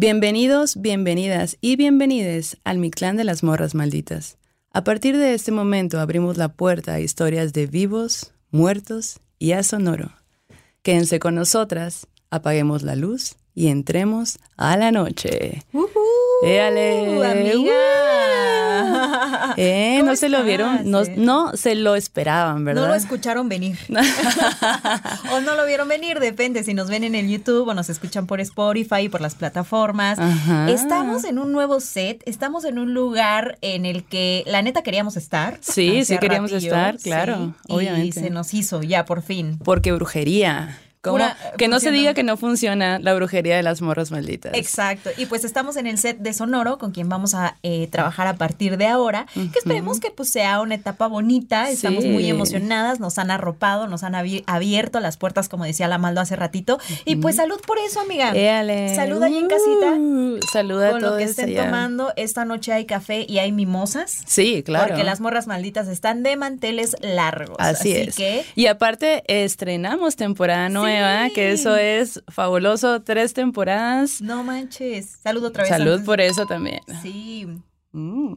Bienvenidos, bienvenidas y bienvenides al Mi Clan de las Morras Malditas. A partir de este momento abrimos la puerta a historias de vivos, muertos y a sonoro. Quédense con nosotras, apaguemos la luz y entremos a la noche. ¡Éale! amiga! Eh, ¿Cómo no se lo vieron, no, no se lo esperaban, ¿verdad? No lo escucharon venir. o no lo vieron venir, depende si nos ven en el YouTube o nos escuchan por Spotify y por las plataformas. Ajá. Estamos en un nuevo set, estamos en un lugar en el que la neta queríamos estar. Sí, sí queríamos ratillo, estar, claro, sí, obviamente. Y se nos hizo ya por fin. Porque brujería. Pura- que no se diga que no funciona la brujería de las morras malditas. Exacto. Y pues estamos en el set de Sonoro con quien vamos a eh, trabajar a partir de ahora, que esperemos que pues sea una etapa bonita. Estamos Sí. muy emocionadas, nos han arropado, nos han abi- abierto las puertas, como decía la Maldo hace ratito. Y pues salud por eso, amiga. Éale. Salud ahí en casita. Uh, saluda a Con lo todos que estén allá. tomando, esta noche hay café y hay mimosas. Sí, claro. Porque las morras malditas están de manteles largos. Así, es. que Y aparte, estrenamos temporada nueva, que eso es fabuloso. Tres temporadas. no manches. Salud otra vez. Salud antes- por eso también. Sí. Mm.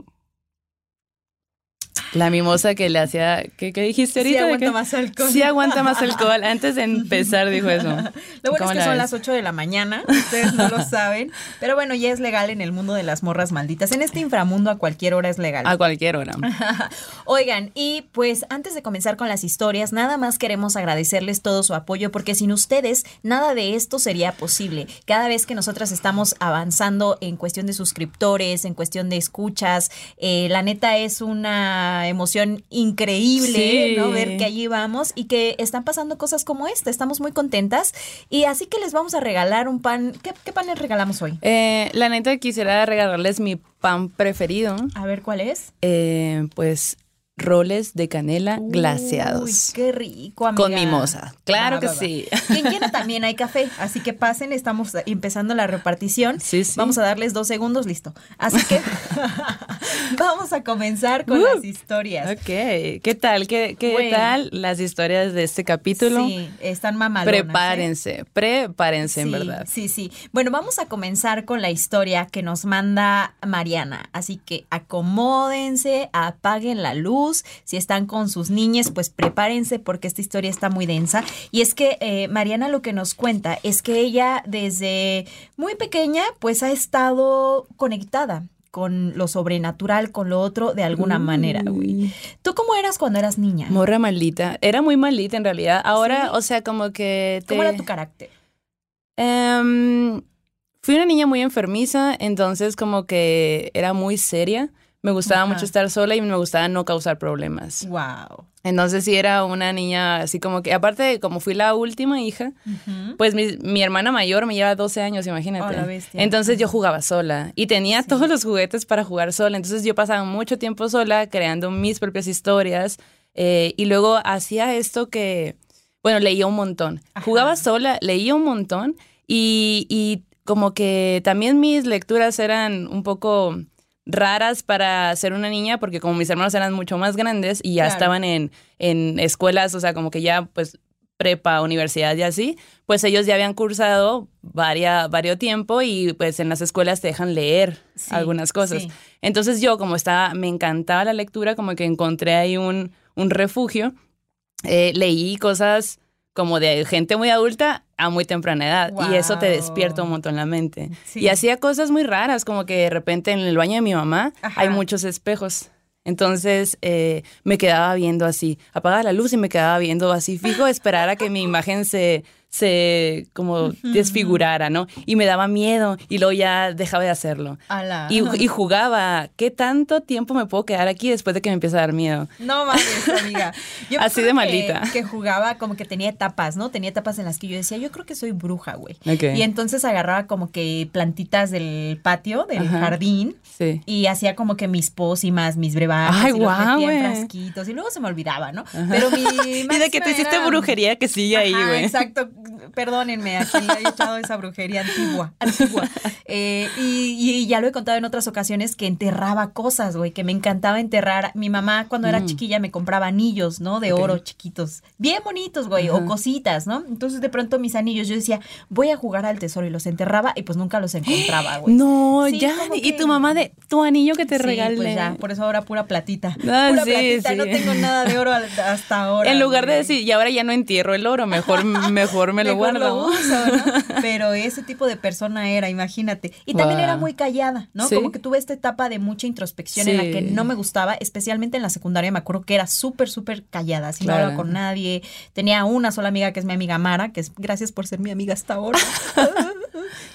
La mimosa que le hacía. ¿Qué, qué dijiste Sí ahorita? aguanta ¿Qué? más alcohol. Sí aguanta más alcohol. Antes de empezar dijo eso. Lo bueno ¿Cómo es que la son ves? las 8 de la mañana, ustedes no lo saben, pero bueno, ya es legal en el mundo de las morras malditas. En este inframundo a cualquier hora es legal. A cualquier hora. Oigan, y pues antes de comenzar con las historias, nada más queremos agradecerles todo su apoyo porque sin ustedes nada de esto sería posible. Cada vez que nosotras estamos avanzando en cuestión de suscriptores, en cuestión de escuchas, eh, la neta es una emoción increíble, Sí. ¿no? Ver que allí vamos y que están pasando cosas como esta. Estamos muy contentas y así que les vamos a regalar un pan. ¿Qué, qué pan les regalamos hoy? Eh, la neta quisiera regalarles mi pan preferido. A ver cuál es. Eh, pues roles de canela Uy, glaseados. qué rico, amiga. Con mimosa. Claro Va, que va, va. sí. Quien quiera también hay café, así que pasen, estamos empezando la repartición. Sí, sí. Vamos a darles dos segundos, listo. Así que vamos a comenzar con Uh, las historias. Ok, ¿qué tal? ¿Qué, qué Bueno. tal las historias de este capítulo? Sí, están mamalonas. ¿eh? Prepárense, prepárense en verdad. Sí, sí. Bueno, vamos a comenzar con la historia que nos manda Mariana. Así que acomódense, apaguen la luz. Si están con sus niñas, pues prepárense porque esta historia está muy densa. Y es que eh, Mariana lo que nos cuenta es que ella desde muy pequeña, pues ha estado conectada con lo sobrenatural, con lo otro, de alguna manera, güey. ¿Tú cómo eras cuando eras niña? Morra maldita. Era muy maldita en realidad. Ahora, ¿Sí? o sea, como que... Te... ¿Cómo era tu carácter? Em, fui una niña muy enfermiza, entonces como que era muy seria. Me gustaba Ajá. mucho estar sola y me gustaba no causar problemas. Wow. Entonces sí era una niña así como que, aparte de como fui la última hija, pues mi, mi hermana mayor me lleva 12 años, imagínate. Oh, bestia. Entonces yo jugaba sola y tenía todos los juguetes para jugar sola. Entonces yo pasaba mucho tiempo sola creando mis propias historias eh, y luego hacía esto que, bueno, leía un montón. Ajá. Jugaba sola, leía un montón y, y como que también mis lecturas eran un poco raras para ser una niña porque como mis hermanos eran mucho más grandes y ya Claro. estaban en, en escuelas, o sea, como que ya pues prepa, universidad y así, pues ellos ya habían cursado varia, varios tiempo y pues en las escuelas te dejan leer Sí, algunas cosas. sí. Entonces yo como estaba, me encantaba la lectura, como que encontré ahí un, un refugio, Eh, leí cosas como de gente muy adulta a muy temprana edad y eso te despierta un montón la mente. Sí. Y hacía cosas muy raras, como que de repente en el baño de mi mamá Ajá. hay muchos espejos. Entonces eh, me quedaba viendo así, apagaba la luz y me quedaba viendo así fijo, esperar a que mi imagen se, se como desfigurara, ¿no? Y me daba miedo y luego ya dejaba de hacerlo. Ala. Y, y jugaba, ¿qué tanto tiempo me puedo quedar aquí después de que me empieza a dar miedo? No mames, amiga. Yo Así de maldita. Que, que jugaba como que tenía etapas, ¿no? Tenía etapas en las que yo decía, yo creo que soy bruja, güey. Ok. Y entonces agarraba como que plantitas del patio, del Ajá. jardín. Sí. Y hacía como que mis pócimas, mis brebajes. Ay, y los guau, metía en güey. frasquitos. Y luego se me olvidaba, ¿no? Pero mi. Y de que te hiciste brujería que sigue ahí, güey. Exacto. Perdónenme a quien le haya echado esa brujería antigua, antigua. Eh, y, y ya lo he contado en otras ocasiones que enterraba cosas, güey, que me encantaba enterrar. Mi mamá cuando era Mm. chiquilla me compraba anillos, ¿no? De oro chiquitos, bien bonitos, güey, o cositas, ¿no? Entonces de pronto mis anillos yo decía, voy a jugar al tesoro y los enterraba y pues nunca los encontraba, güey. No, Sí, ya. Y tu mamá de tu anillo que te Sí, regalé. pues ya, por eso ahora pura platita. Ah, pura sí, platita, no tengo nada de oro hasta ahora. en lugar de decir, y ahora ya no entierro el oro, mejor, mejor me lo Mejor guardo. uso, ¿no? Pero ese tipo de persona era, imagínate. Y también Wow. era muy callada, ¿no? Sí. Como que tuve esta etapa de mucha introspección en la que no me gustaba, especialmente en la secundaria. Me acuerdo que era súper, súper callada. Así no Claro. hablaba con nadie. Tenía una sola amiga que es mi amiga Mara, que es gracias por ser mi amiga hasta ahora.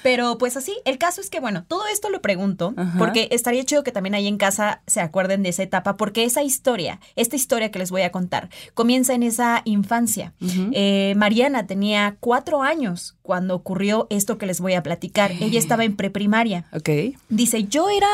Pero pues así, el caso es que, bueno, todo esto lo pregunto Ajá. porque estaría chido que también ahí en casa se acuerden de esa etapa, porque esa historia, esta historia que les voy a contar, comienza en esa infancia. Eh, Mariana tenía cuatro años cuando ocurrió esto que les voy a platicar. Ella estaba en preprimaria. Ok. Dice, yo era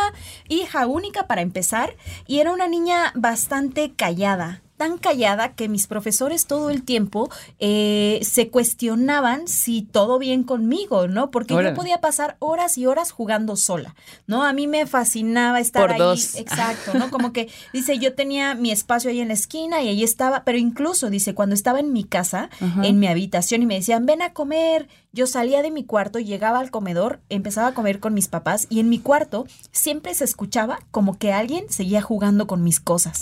hija única para empezar y era una niña bastante callada. Tan callada que mis profesores todo el tiempo eh, se cuestionaban si todo bien conmigo, ¿no? Porque Órale. yo podía pasar horas y horas jugando sola, ¿no? A mí me fascinaba estar Por ahí. dos. Exacto, ¿no? Como que dice, yo tenía mi espacio ahí en la esquina y ahí estaba, pero incluso dice, cuando estaba en mi casa, en mi habitación y me decían, ven a comer. Yo salía de mi cuarto, llegaba al comedor, empezaba a comer con mis papás y en mi cuarto siempre se escuchaba como que alguien seguía jugando con mis cosas.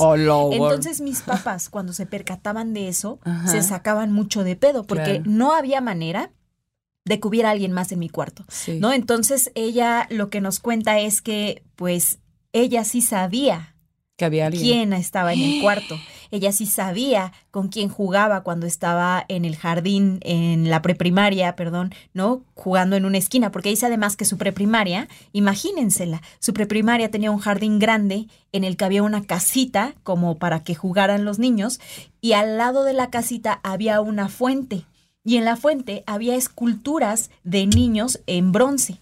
Güey. Entonces mis papás, cuando se percataban de eso, Ajá. se sacaban mucho de pedo porque Claro. no había manera de que hubiera alguien más en mi cuarto, Sí. ¿no? Entonces ella lo que nos cuenta es que, pues, ella sí sabía que había alguien. quién estaba en el cuarto. Ella sí sabía con quién jugaba cuando estaba en el jardín, en la preprimaria, perdón, ¿no? Jugando en una esquina, porque dice además que su preprimaria, imagínensela, su preprimaria tenía un jardín grande en el que había una casita como para que jugaran los niños y al lado de la casita había una fuente. Y en la fuente había esculturas de niños en bronce.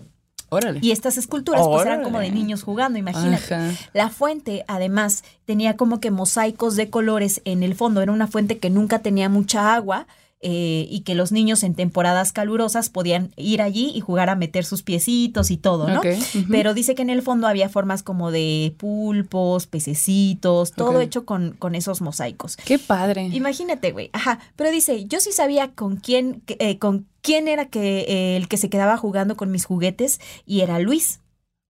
Órale. Y estas esculturas pues eran como de niños jugando, imagínate. Ajá. La fuente, además, tenía como que mosaicos de colores en el fondo. Era una fuente que nunca tenía mucha agua eh, y que los niños en temporadas calurosas podían ir allí y jugar a meter sus piecitos y todo, ¿no? Pero dice que en el fondo había formas como de pulpos, pececitos, todo hecho con, con esos mosaicos. Qué padre. Imagínate, güey. Ajá. Pero dice, yo sí sabía con quién, eh, con quién era que eh, el que se quedaba jugando con mis juguetes y era Luis.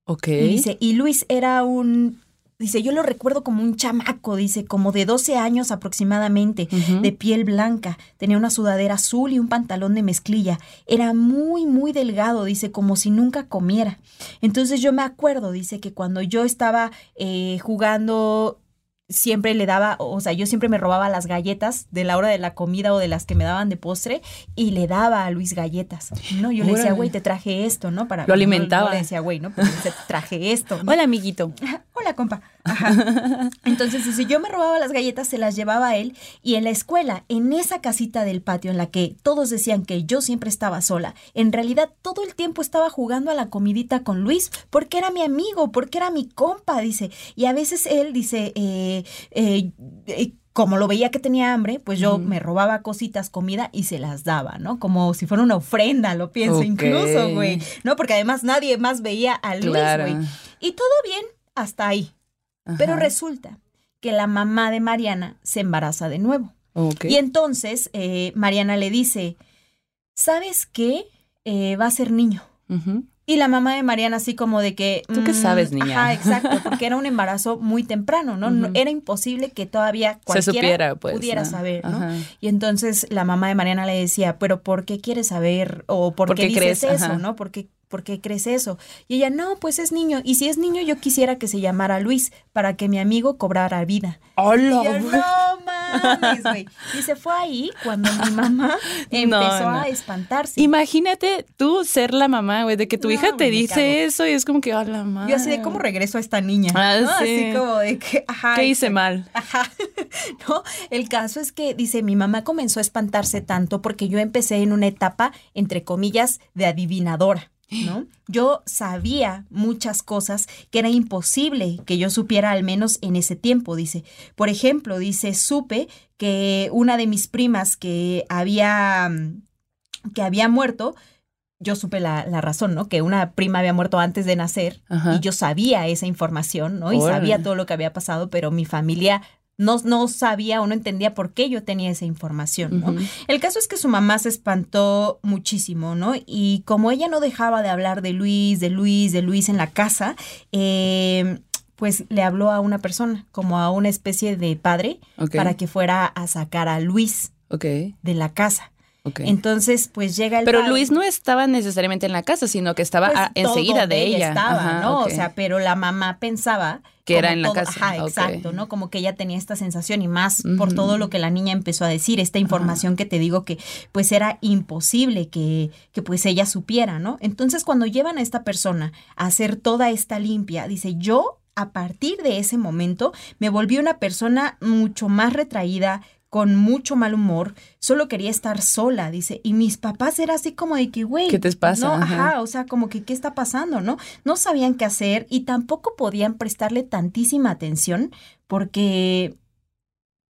Ok. Y dice, y Luis era un, dice, yo lo recuerdo como un chamaco, dice, como de 12 años aproximadamente, de piel blanca, tenía una sudadera azul y un pantalón de mezclilla. Era muy, muy delgado, dice, como si nunca comiera. Entonces yo me acuerdo, dice, que cuando yo estaba eh, jugando siempre le daba, o sea, yo siempre me robaba las galletas de la hora de la comida o de las que me daban de postre y le daba a Luis galletas, ¿no? Yo le decía, güey, te traje esto, ¿no? Para Lo alimentaba. No, le decía, güey, ¿no? Pues le decía, te traje esto. ¿no? Hola, amiguito. Hola, compa. Ajá. Entonces, si yo me robaba las galletas, se las llevaba a él. Y en la escuela, en esa casita del patio en la que todos decían que yo siempre estaba sola, en realidad todo el tiempo estaba jugando a la comidita con Luis, porque era mi amigo, porque era mi compa, dice. Y a veces él dice, eh, eh, eh, como lo veía que tenía hambre, pues yo me robaba cositas, comida y se las daba, ¿no? Como si fuera una ofrenda, lo pienso incluso, güey. ¿No? Porque además nadie más veía a Luis, Claro. güey. Y todo bien hasta ahí. Pero resulta que la mamá de Mariana se embaraza de nuevo. Y entonces eh, Mariana le dice, ¿sabes qué? Eh, va a ser niño. Ujú. Y la mamá de Mariana así como de que... ¿Tú qué mm, sabes, niña? Ajá, exacto, porque era un embarazo muy temprano, ¿no? Era imposible que todavía Se cualquiera supiera, pues. pudiera ¿no? saber, ¿no? Ajá. Y entonces la mamá de Mariana le decía, pero ¿por qué quieres saber? ¿O por, ¿Por qué, qué dices crees? eso? Ajá. ¿No? ¿Por qué, por qué crees eso? Y ella, no, pues es niño. Y si es niño, yo quisiera que se llamara Luis para que mi amigo cobrara vida. Hola, yo, no mames, güey. Y se fue ahí cuando mi mamá empezó no. a espantarse. Imagínate tú ser la mamá, güey, de que tu No, hija te dice cago. eso y es como que, hola, madre. yo así de cómo regreso a esta niña. Ah. Así como de que, ajá. ¿Qué hice mal? Ajá. No, el caso es que dice, mi mamá comenzó a espantarse tanto porque yo empecé en una etapa, entre comillas, de adivinadora. ¿No? Yo sabía muchas cosas que era imposible que yo supiera al menos en ese tiempo, dice. Por ejemplo, dice, supe que una de mis primas que había mm, que había muerto, yo supe la, la razón, ¿no? Que una prima había muerto antes de nacer Ajá. y yo sabía esa información, ¿no? Y sabía todo lo que había pasado, pero mi familia no, no sabía o no entendía por qué yo tenía esa información, ¿no? El caso es que su mamá se espantó muchísimo, ¿no? Y como ella no dejaba de hablar de Luis, de Luis, de Luis en la casa, eh, pues le habló a una persona, como a una especie de padre, para que fuera a sacar a Luis de la casa. Entonces, pues llega el Pero padre. Luis no estaba necesariamente en la casa, sino que estaba Pues, a- enseguida de ella. estaba, Ajá, ¿no? O sea, pero la mamá pensaba Que era en la casa, Ajá, exacto, ¿no? Como que ella tenía esta sensación y más por todo lo que la niña empezó a decir, esta información que te digo que pues era imposible que, que pues ella supiera, ¿no? Entonces cuando llevan a esta persona a hacer toda esta limpia, dice, yo a partir de ese momento me volví una persona mucho más retraída, con mucho mal humor, solo quería estar sola, dice, y mis papás era así como de que, güey, ¿Qué te pasa? No, Ajá. ajá, o sea, como que qué está pasando, ¿no? No sabían qué hacer y tampoco podían prestarle tantísima atención porque,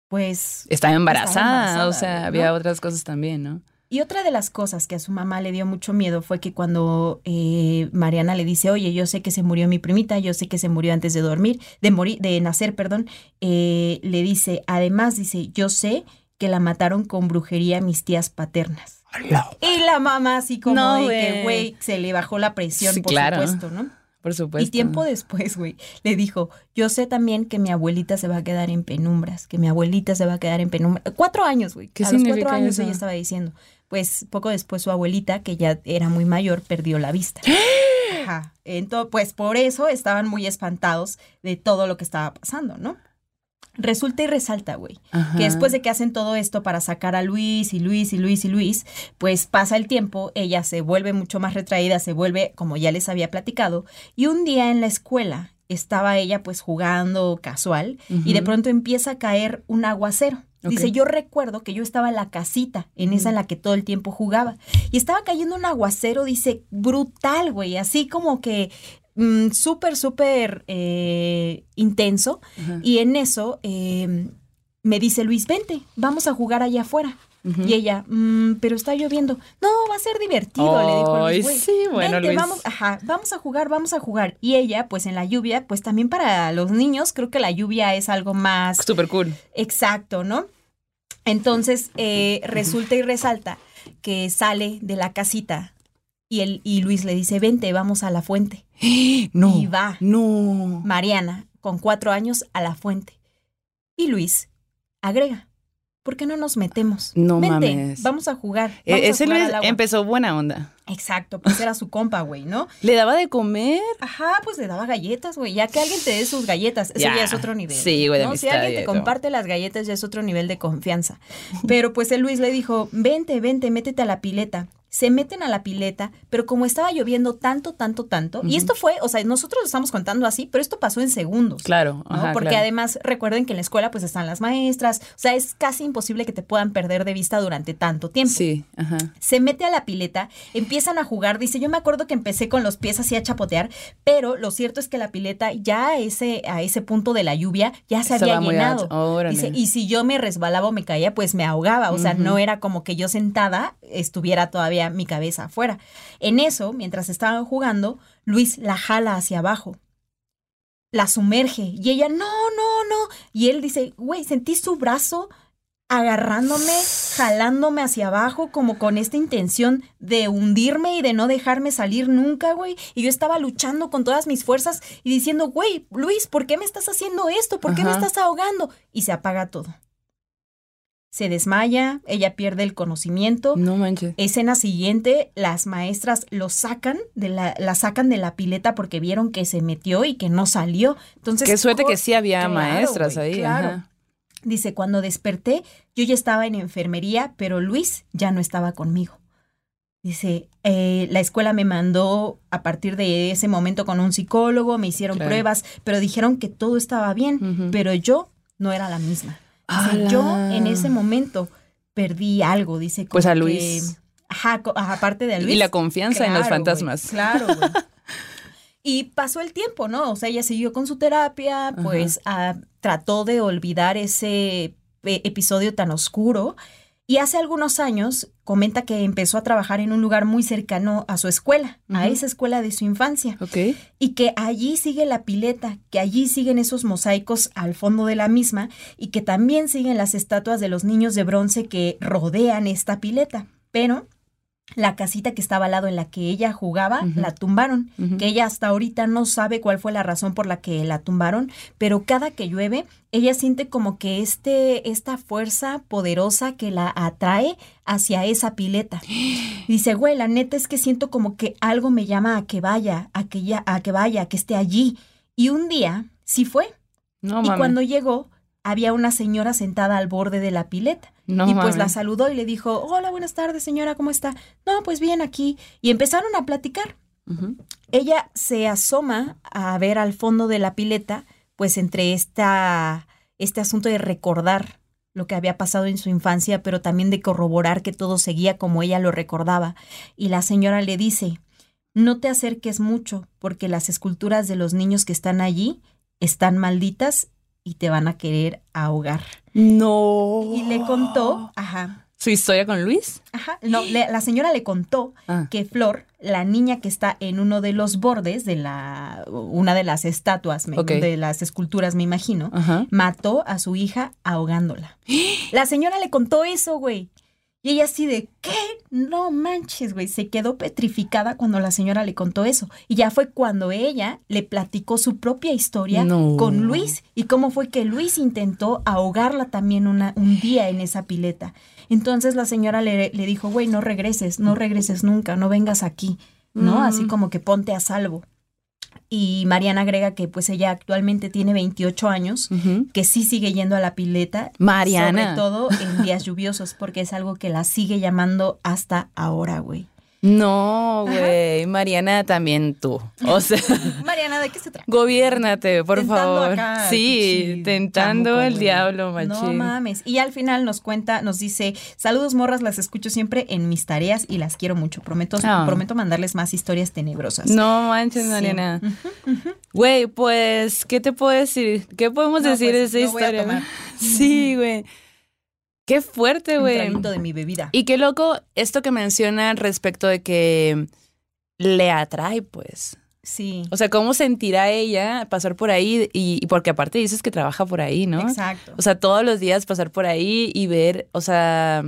pues, Estaba embarazada, embarazada, o sea, ¿no? había otras cosas también, ¿no? Y otra de las cosas que a su mamá le dio mucho miedo fue que cuando eh, Mariana le dice, oye, yo sé que se murió mi primita, yo sé que se murió antes de dormir, de morir, de nacer, perdón, eh, le dice, además dice, yo sé que la mataron con brujería mis tías paternas. Y la mamá así como No, de güey. que, güey, se le bajó la presión, Sí, por claro. supuesto, ¿no? Por supuesto. Y tiempo después, güey, le dijo, yo sé también que mi abuelita se va a quedar en penumbras, que mi abuelita se va a quedar en penumbras. Cuatro años, güey. ¿Qué a los cuatro años eso? ella estaba diciendo. Pues poco después su abuelita, que ya era muy mayor, perdió la vista. Ajá. Entonces, pues por eso estaban muy espantados de todo lo que estaba pasando, ¿no? Resulta y resalta, güey, que después de que hacen todo esto para sacar a Luis y Luis y Luis y Luis, pues pasa el tiempo, ella se vuelve mucho más retraída, se vuelve, como ya les había platicado, y un día en la escuela estaba ella pues jugando casual y de pronto empieza a caer un aguacero. Dice, yo recuerdo que yo estaba en la casita, en esa en la que todo el tiempo jugaba, y estaba cayendo un aguacero, dice, brutal, güey, así como que mm, súper, súper eh, intenso. Y en eso eh, me dice Luis, vente, vamos a jugar allá afuera. Y ella, "Mm, pero está lloviendo. No, va a ser divertido, le dijo Luis. "Güey, sí, bueno, vente, Luis. vamos, ajá, vamos a jugar, vamos a jugar. Y ella, pues en la lluvia, pues también para los niños, creo que la lluvia es algo más Súper cool. exacto, ¿no? Entonces, eh, resulta y resalta que sale de la casita y, el, y Luis le dice, vente, vamos a la fuente. No. Y va. No. Mariana, con cuatro años, a la fuente. Y Luis agrega, ¿por qué no nos metemos? No Vente, mames. vamos a jugar. E- vamos a ese jugar Luis al agua". empezó buena onda. Exacto, pues era su compa, güey, ¿no? ¿Le daba de comer? Ajá, pues le daba galletas, güey. Ya que alguien te dé sus galletas, eso Ya. ya, es otro nivel. Sí, güey, de ¿no? Si amistad alguien y te comparte las galletas, ya es otro nivel de confianza. Pero pues el Luis le dijo, vente, vente, métete a la pileta. Se meten a la pileta, pero como estaba lloviendo tanto, tanto, tanto, y esto fue, o sea, nosotros lo estamos contando así, pero esto pasó en segundos. Claro. ¿no? Ajá, Porque claro. además recuerden que en la escuela pues están las maestras, o sea, es casi imposible que te puedan perder de vista durante tanto tiempo Sí, ajá. se mete a la pileta, empiezan a jugar, dice, yo me acuerdo que empecé con los pies así a chapotear, pero lo cierto es que la pileta ya a ese, a ese punto de la lluvia ya se había llenado. Órale. Dice, y si yo me resbalaba o me caía, pues me ahogaba, o sea, no era como que yo sentada estuviera todavía mi cabeza afuera. En eso, mientras estaban jugando, Luis la jala hacia abajo. La sumerge y ella, no, no, no. Y él dice, güey, sentí su brazo agarrándome, jalándome hacia abajo, como con esta intención de hundirme y de no dejarme salir nunca, güey. Y yo estaba luchando con todas mis fuerzas y diciendo, güey, Luis, ¿por qué me estás haciendo esto? ¿Por qué me estás ahogando? Y se apaga todo. Se desmaya, ella pierde el conocimiento. No manches. Escena siguiente, las maestras lo sacan de la, la sacan de la pileta porque vieron que se metió y que no salió. Entonces, Qué suerte que sí había Claro, maestras ahí. claro. Ajá. Dice, cuando desperté, yo ya estaba en enfermería, pero Luis ya no estaba conmigo. Dice, eh, la escuela me mandó a partir de ese momento con un psicólogo, me hicieron Claro. pruebas, pero dijeron que todo estaba bien, pero yo no era la misma. Yo en ese momento perdí algo, dice. Pues a que- Luis. ajá, aparte de a Luis. Y la confianza en los fantasmas. claro, güey. Y pasó el tiempo, ¿no? O sea, ella siguió con su terapia, pues ah, trató de olvidar ese e- episodio tan oscuro Y hace algunos años comenta que empezó a trabajar en un lugar muy cercano a su escuela, a esa escuela de su infancia. Ok. Y que allí sigue la pileta, que allí siguen esos mosaicos al fondo de la misma y que también siguen las estatuas de los niños de bronce que rodean esta pileta. Pero la casita que estaba al lado en la que ella jugaba, la tumbaron que ella hasta ahorita no sabe cuál fue la razón por la que la tumbaron, pero cada que llueve, ella siente como que este, esta fuerza poderosa que la atrae hacia esa pileta. Dice, güey, la neta es que siento como que algo me llama a que vaya, a que ya, a que vaya, a que esté allí. Y un día sí fue. No y cuando llegó, había una señora sentada al borde de la pileta. No y pues la saludó y le dijo, hola, buenas tardes, señora, ¿cómo está? No, pues bien aquí. Y empezaron a platicar ella se asoma a ver al fondo de la pileta, pues entre esta, este asunto de recordar lo que había pasado en su infancia, pero también de corroborar que todo seguía como ella lo recordaba. Y la señora le dice, no te acerques mucho, porque las esculturas de los niños que están allí están malditas y te van a querer ahogar. No. Y le contó, ajá, ¿Su historia con Luis? ajá, no, le- la señora le contó Ah. que Flor, la niña que está en uno de los bordes de la una de las estatuas, me- de las esculturas, me imagino, Ajá. mató a su hija ahogándola. La señora le contó eso, güey. Y ella así de, ¿qué? No manches, güey. Se quedó petrificada cuando la señora le contó eso. Y ya fue cuando ella le platicó su propia historia No. con Luis y cómo fue que Luis intentó ahogarla también una, un día en esa pileta. Entonces la señora le, le dijo, güey, no regreses, no regreses nunca, no vengas aquí, ¿no? Mm. Así como que ponte a salvo. Y Mariana agrega que pues ella actualmente tiene 28 años, que sí sigue yendo a la pileta. Mariana. Sobre todo en días lluviosos, porque es algo que la sigue llamando hasta ahora, güey. No, güey. Mariana, también tú. O sea, Mariana, ¿de qué se trata? gobiérnate, por Tentando favor. acá, sí, tentando chamuco, el diablo, No machín. mames. Y al final nos cuenta, nos dice, saludos morras, las escucho siempre en mis tareas y las quiero mucho. Prometo, Ah. prometo mandarles más historias tenebrosas. No manches, Sí. Mariana. Güey, pues, ¿qué te puedo decir? ¿Qué podemos No, decir pues, de esa voy a historia? tomar. Sí, güey. Qué fuerte, Un güey. traguito de mi bebida. Y qué loco esto que menciona respecto de que le atrae, pues. Sí. O sea, ¿cómo sentirá ella pasar por ahí? Y, y porque aparte dices que trabaja por ahí, ¿no? Exacto. O sea, todos los días pasar por ahí y ver, o sea,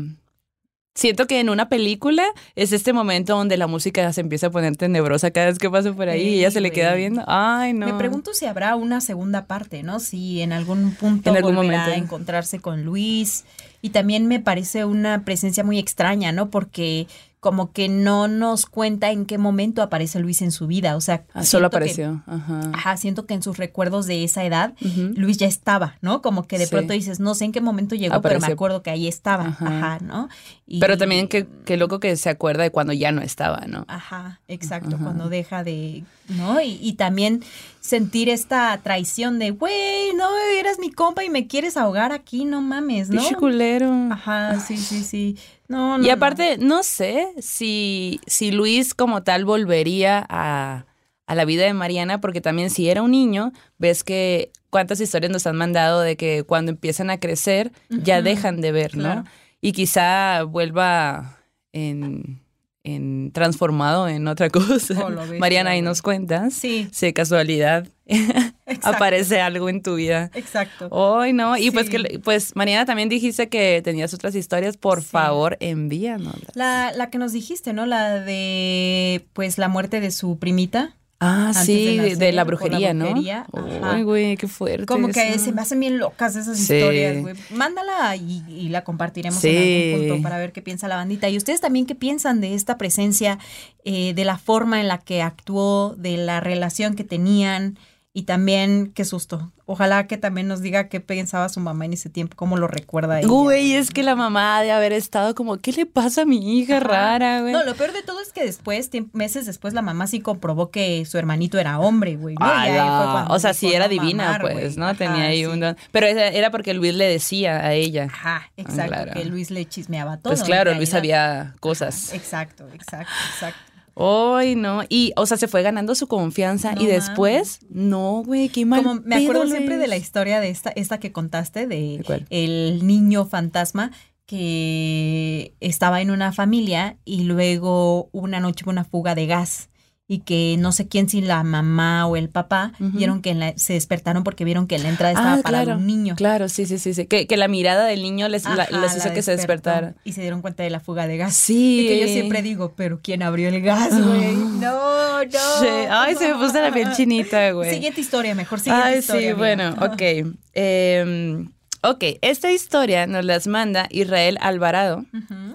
siento que en una película es este momento donde la música se empieza a poner tenebrosa cada vez que pasa por ahí Sí, y ella se le queda viendo. Ay, no. Me pregunto si habrá una segunda parte, ¿no? Si en algún punto En algún volverá momento. a encontrarse con Luis. Y también me parece una presencia muy extraña, ¿no? Porque como que no nos cuenta en qué momento aparece Luis en su vida. O sea, Ah, solo que- apareció. Ajá. ajá, siento que en sus recuerdos de esa edad. Luis ya estaba, ¿no? Como que de Sí. pronto dices, no sé en qué momento llegó, pero me acuerdo que ahí estaba. Ajá. Ajá, ¿no? Y- Pero también qué, qué loco que se acuerda de cuando ya no estaba, ¿no? Ajá, exacto, Ajá. cuando deja de, ¿no? Y, y también sentir esta traición de, güey, no, eras mi compa y me quieres ahogar aquí, no mames, ¿no? Pinche culero. Ajá, sí, sí, sí. No, no. Y aparte, no sé si, si Luis como tal volvería a, a la vida de Mariana, porque también si era un niño, ves que cuántas historias nos han mandado de que cuando empiezan a crecer ya dejan de ver, ¿no? claro. Y quizá vuelva en, en transformado en otra cosa. Oh, Mariana, ahí nos cuentas. Sí, Si de casualidad aparece algo en tu vida. Exacto. Hoy no, y pues que pues Mariana también dijiste que tenías otras historias, por Sí. favor, envíanos. La, la que nos dijiste, ¿no? La de, pues, la muerte de su primita. Ah, sí, de la brujería, ¿no? Ay, güey, qué fuerte. Como que se me hacen bien locas esas Sí. historias, güey. Mándala y, y la compartiremos Sí. en algún punto para ver qué piensa la bandita. Y ustedes también qué piensan de esta presencia, eh, de la forma en la que actuó, de la relación que tenían y también qué susto. Ojalá que también nos diga qué pensaba su mamá en ese tiempo, cómo lo recuerda ella. Güey, es que la mamá ha de haber estado como, ¿qué le pasa a mi hija Ajá. rara, güey? No, lo peor de todo es que después, meses después, la mamá sí comprobó que su hermanito era hombre, güey. ¿no? O sea, sí era "No divina, mamar, pues, güey". ¿no? Ajá, Tenía ahí sí. un don. Pero era porque Luis le decía a ella. Ajá, exacto, claro. que Luis le chismeaba todo. Pues claro, Luis sabía cosas. Exacto, exacto, exacto. Ay, no. Y, o sea, se fue ganando su confianza. No y después, no, güey, qué mal. Como me acuerdo pedo, siempre de la historia de esta, esta que contaste, de ¿De el niño fantasma, que estaba en una familia y luego una noche hubo una fuga de gas y que no sé quién, si la mamá o el papá, vieron que en la- se despertaron porque vieron que en la entrada estaba Ah, parado claro. un niño. Claro, sí, sí, sí. sí. Que, que la mirada del niño les, la- Ajá, les hizo que se despertó despertaran. Y se dieron cuenta de la fuga de gas. Sí. Y que yo siempre digo, pero ¿quién abrió el gas, güey? No, no. Ay, se me puso la piel chinita, güey. Siguiente historia, mejor siguiente Ay, historia. sí, amiga. bueno, ok. Em, ok, esta historia nos las manda Israel Alvarado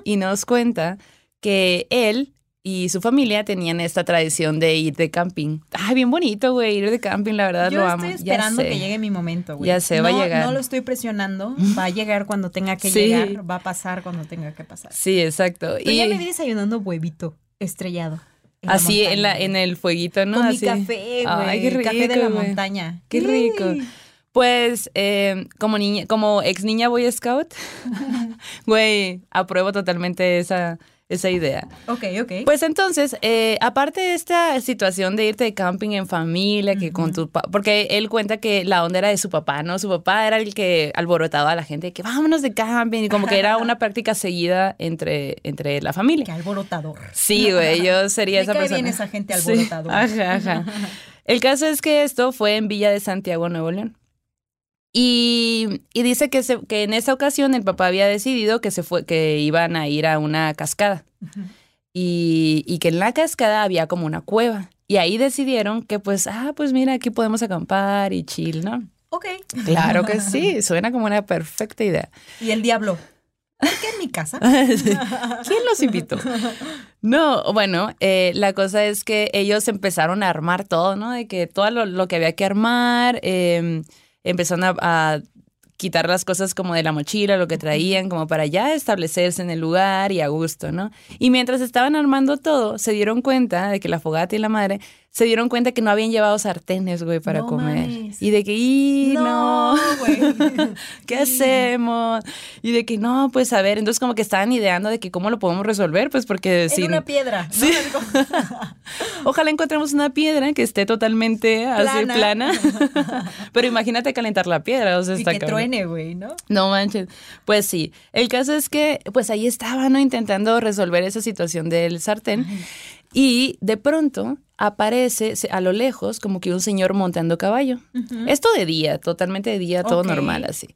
y nos cuenta que él y su familia tenían esta tradición de ir de camping. Ay, bien bonito, güey, ir de camping, la verdad Yo lo estoy amo. esperando ya sé. que llegue mi momento, güey. Ya sé, va a llegar. No lo estoy presionando, va a llegar cuando tenga que Sí. llegar, va a pasar cuando tenga que pasar. Sí, exacto. Pero ya me vi desayunando huevito estrellado. en la así en la en el fueguito, ¿no? Con Así. mi café, güey. Ay, qué rico, Café de la montaña. Qué rico. Uy. Pues eh, como niña, como ex niña Boy Scout, güey, apruebo totalmente esa, esa idea. Ok, ok. Pues entonces, eh, aparte de esta situación de irte de camping en familia, que con tu porque él cuenta que la onda era de su papá, ¿no? Su papá era el que alborotaba a la gente que vámonos de camping y como que era una práctica seguida entre, entre la familia. Qué alborotador. Sí, güey, yo sería Me esa cae persona. bien esa gente Sí, alborotadora. Ajá, ajá. El caso es que esto fue en Villa de Santiago, Nuevo León. Y, y dice que, se- que en esa ocasión el papá había decidido que, se fue, que iban a ir a una cascada. Y, y que en la cascada había como una cueva. Y ahí decidieron que pues, ah, pues mira, aquí podemos acampar y chill, ¿no? Ok. Claro que sí, suena como una perfecta idea. Y el diablo. ¿Por qué en mi casa? ¿Quién los invitó? No, bueno, eh, la cosa es que ellos empezaron a armar todo, ¿no? De que todo lo, lo que había que armar, eh, empezaron a, a quitar las cosas como de la mochila, lo que traían, como para ya establecerse en el lugar y a gusto, ¿no? Y mientras estaban armando todo, se dieron cuenta de que la fogata y la madre se dieron cuenta que no habían llevado sartenes, güey, para No comer. Y de que, ¡y no! güey. ¿Qué hacemos? Y de que no, pues a ver, entonces como que estaban ideando de que cómo lo podemos resolver, pues porque En sin... una piedra. ¿no? Sí. Ojalá encontremos una piedra que esté totalmente así Plana. Pero imagínate calentar la piedra, o sea, Y está que cabrón. truene, güey, ¿no? No manches. Pues sí. El caso es que, pues ahí estaba, ¿no? Intentando resolver esa situación del sartén. Y de pronto aparece a lo lejos como que un señor montando caballo. Esto de día, totalmente de día, todo normal así.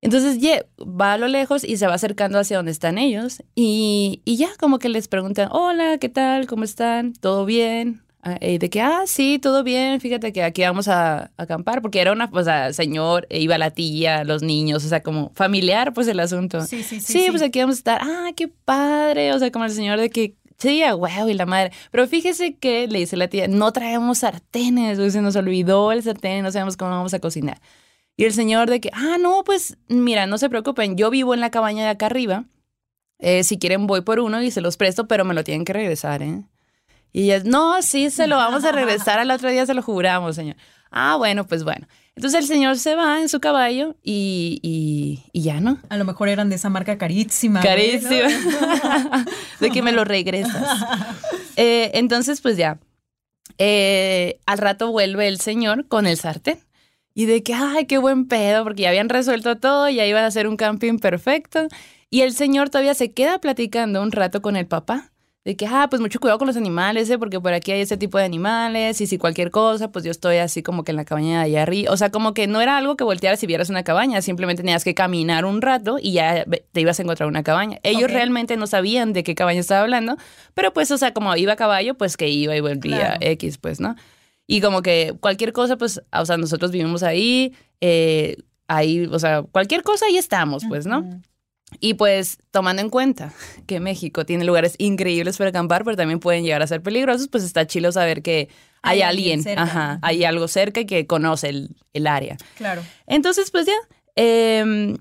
Entonces ye- va a lo lejos y se va acercando hacia donde están ellos y, y ya como que les preguntan, hola, ¿qué tal? ¿Cómo están? ¿Todo bien? Ah, y de que, ah, sí, todo bien, fíjate que aquí vamos a, a acampar, porque era una, o sea, señor, e iba la tía, los niños, o sea, como familiar, pues el asunto. Sí, sí, sí. Sí, pues aquí vamos a estar. Ah, qué padre. O sea, como el señor de que. Sí, a huevo y la madre. Pero fíjese que le dice la tía, no traemos sartenes, se nos olvidó el sartén, no sabemos cómo vamos a cocinar. Y el señor de que, ah, no, pues mira, no se preocupen, yo vivo en la cabaña de acá arriba. Eh, si quieren voy por uno y se los presto, pero me lo tienen que regresar, ¿eh? Y ella, no, sí, se lo vamos a regresar al otro día, se lo juramos, señor. Ah, bueno, pues bueno. Entonces el señor se va en su caballo y, y, y ya, ¿no? A lo mejor eran de esa marca carísima. Carísima. de que me lo regresas. Eh, entonces, pues ya. Eh, al rato vuelve el señor con el sartén. Y de que, ay, qué buen pedo, porque ya habían resuelto todo, ya iban a hacer un camping perfecto. Y el señor todavía se queda platicando un rato con el papá. De que, ah, pues mucho cuidado con los animales, ¿eh? porque por aquí hay ese tipo de animales, y si cualquier cosa, pues yo estoy así como que en la cabaña de allá arriba. O sea, como que no era algo que voltearas si vieras una cabaña, simplemente tenías que caminar un rato y ya te ibas a encontrar una cabaña. Ellos realmente no sabían de qué cabaña estaba hablando, pero pues, o sea, como iba a caballo, pues que iba y volvía Claro. X, pues, ¿no? Y como que cualquier cosa, pues, o sea, nosotros vivimos ahí, eh, ahí, o sea, cualquier cosa ahí estamos, pues, ¿no? Y pues tomando en cuenta que México tiene lugares increíbles para acampar, pero también pueden llegar a ser peligrosos, pues está chilo saber que hay, Hay alguien alguien, ajá, hay algo cerca y que conoce el, el área. Claro. Entonces, pues ya, em,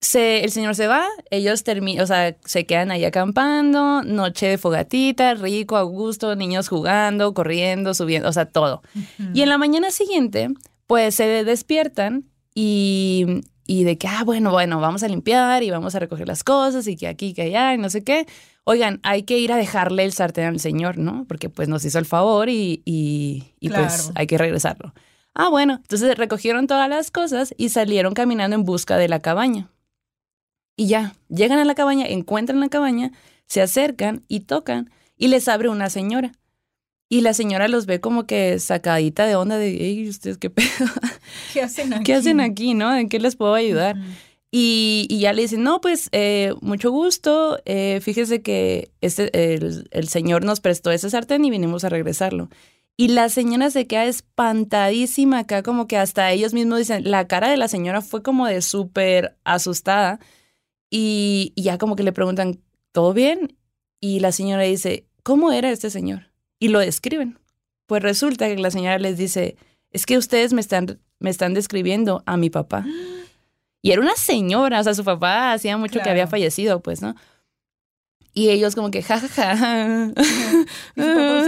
se, el señor se va, ellos terminan, o sea, se quedan ahí acampando, noche de fogatita, rico, a gusto, niños jugando, corriendo, subiendo, o sea, todo. Y en la mañana siguiente, pues se despiertan y, y de que, ah, bueno, bueno, vamos a limpiar y vamos a recoger las cosas y que aquí, que allá y no sé qué. Oigan, hay que ir a dejarle el sartén al señor, ¿no? Porque pues nos hizo el favor y, y, y, pues hay que regresarlo. Ah, bueno, entonces recogieron todas las cosas y salieron caminando en busca de la cabaña. Y ya, llegan a la cabaña, encuentran la cabaña, se acercan y tocan y les abre una señora. Y la señora los ve como que sacadita de onda de, hey, ¿ustedes qué pedo? ¿Qué hacen aquí? ¿Qué hacen aquí, no? ¿En qué les puedo ayudar? y, y, ya le dicen, no, pues, eh, mucho gusto, eh, fíjese que este, el, el señor nos prestó ese sartén y vinimos a regresarlo. Y la señora se queda espantadísima acá, como que hasta ellos mismos dicen, la cara de la señora fue como de súper asustada. Y, y, ya como que le preguntan, ¿todo bien? Y la señora dice, ¿cómo era este señor? Y lo describen. Pues resulta que la señora les dice, es que ustedes me están, me están describiendo a mi papá. Y era una señora, o sea, su papá hacía mucho claro. que había fallecido, pues, ¿no? Y ellos como que, jajaja. Ja, ja.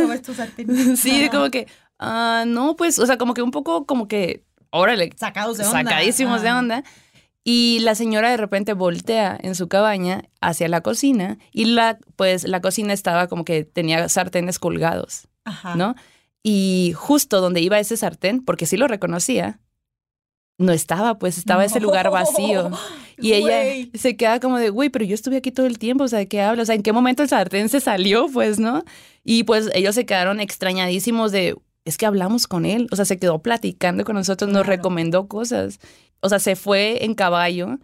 sí, como que, uh, no, pues, o sea, como que un poco como que, órale. Sacados de onda. Sacadísimos ah. de onda. Y la señora de repente voltea en su cabaña hacia la cocina y la, pues, la cocina estaba como que tenía sartenes colgados, Ajá. ¿no? Y justo donde iba ese sartén, porque sí lo reconocía, no estaba, pues estaba no. ese lugar vacío. Y ella wey. se queda como de, güey, pero yo estuve aquí todo el tiempo, o sea, ¿de qué habla? O sea, ¿en qué momento el sartén se salió? Pues, ¿no? Y pues ellos se quedaron extrañadísimos de, es que hablamos con él, o sea, se quedó platicando con nosotros, nos recomendó cosas. O sea, se fue en caballo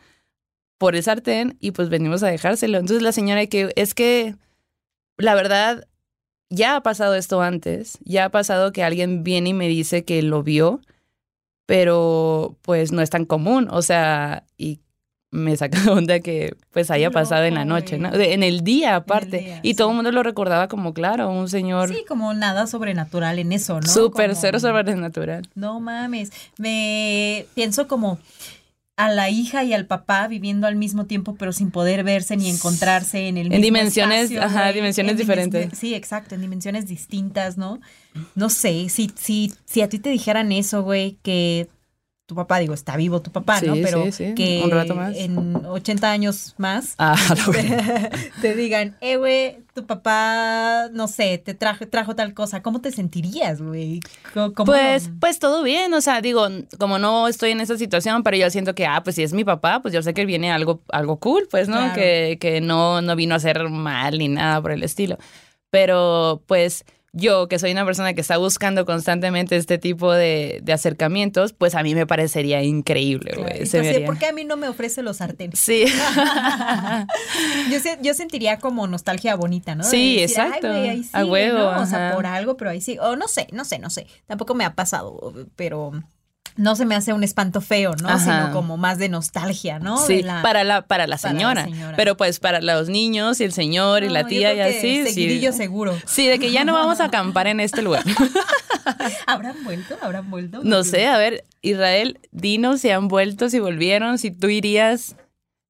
por el sartén y pues venimos a dejárselo. Entonces la señora que, es que, la verdad, ya ha pasado esto antes, ya ha pasado que alguien viene y me dice que lo vio, pero pues no es tan común, o sea, y me saca de onda que pues haya pasado en la noche, ¿no? En el día aparte. El día, y sí. todo el mundo lo recordaba como, claro, un señor... Sí, como nada sobrenatural en eso, ¿no? Súper, como... cero sobrenatural. No mames, me pienso como a la hija y al papá viviendo al mismo tiempo, pero sin poder verse ni encontrarse en el mismo En dimensiones, espacio, ajá, dimensiones en diferentes. dimen- sí, exacto, en dimensiones distintas, ¿no? No sé, si, si, si a ti te dijeran eso, güey, que tu papá, digo, está vivo tu papá, ¿no? Pero sí, sí, que un rato más. en 80 años más Ah, te, te digan, eh, güey, tu papá, no sé, te trajo, trajo tal cosa, ¿cómo te sentirías, güey? ¿Cómo- cómo- Pues, pues todo bien, o sea, digo, como no estoy en esa situación, pero yo siento que, ah, pues si es mi papá, pues yo sé que viene algo, algo cool, pues, ¿no? Claro. Que, que no, no vino a hacer mal ni nada por el estilo. Pero, pues, yo, que soy una persona que está buscando constantemente este tipo de, de acercamientos, pues a mí me parecería increíble, güey. Claro, entonces, ¿por qué a mí no me ofrece los sartenes? Sí. Yo, se- yo sentiría como nostalgia bonita, ¿no? De Sí, decir, "Ay, exacto. güey, ahí sí, A huevo, ¿no? O sea, por algo, pero ahí sí. O no sé, no sé, no sé. Tampoco me ha pasado, pero no se me hace un espanto feo, ¿no? Ajá. Sino como más de nostalgia, ¿no? Sí, De la- para la, para para la señora. señora. Pero pues para los niños y el señor y la yo tía y que así. Seguidillo sí. seguro. Sí, de que ya no vamos a acampar en este lugar. ¿Habrán vuelto? ¿Habrán vuelto? No sé, a ver, Israel, dinos si han vuelto, si volvieron, si tú irías,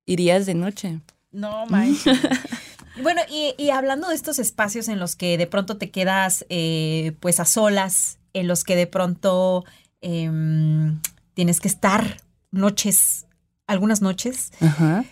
irías de noche. No manches. bueno, y, y hablando de estos espacios en los que de pronto te quedas eh, pues a solas, en los que de pronto em, tienes que estar noches, algunas noches, Ajá.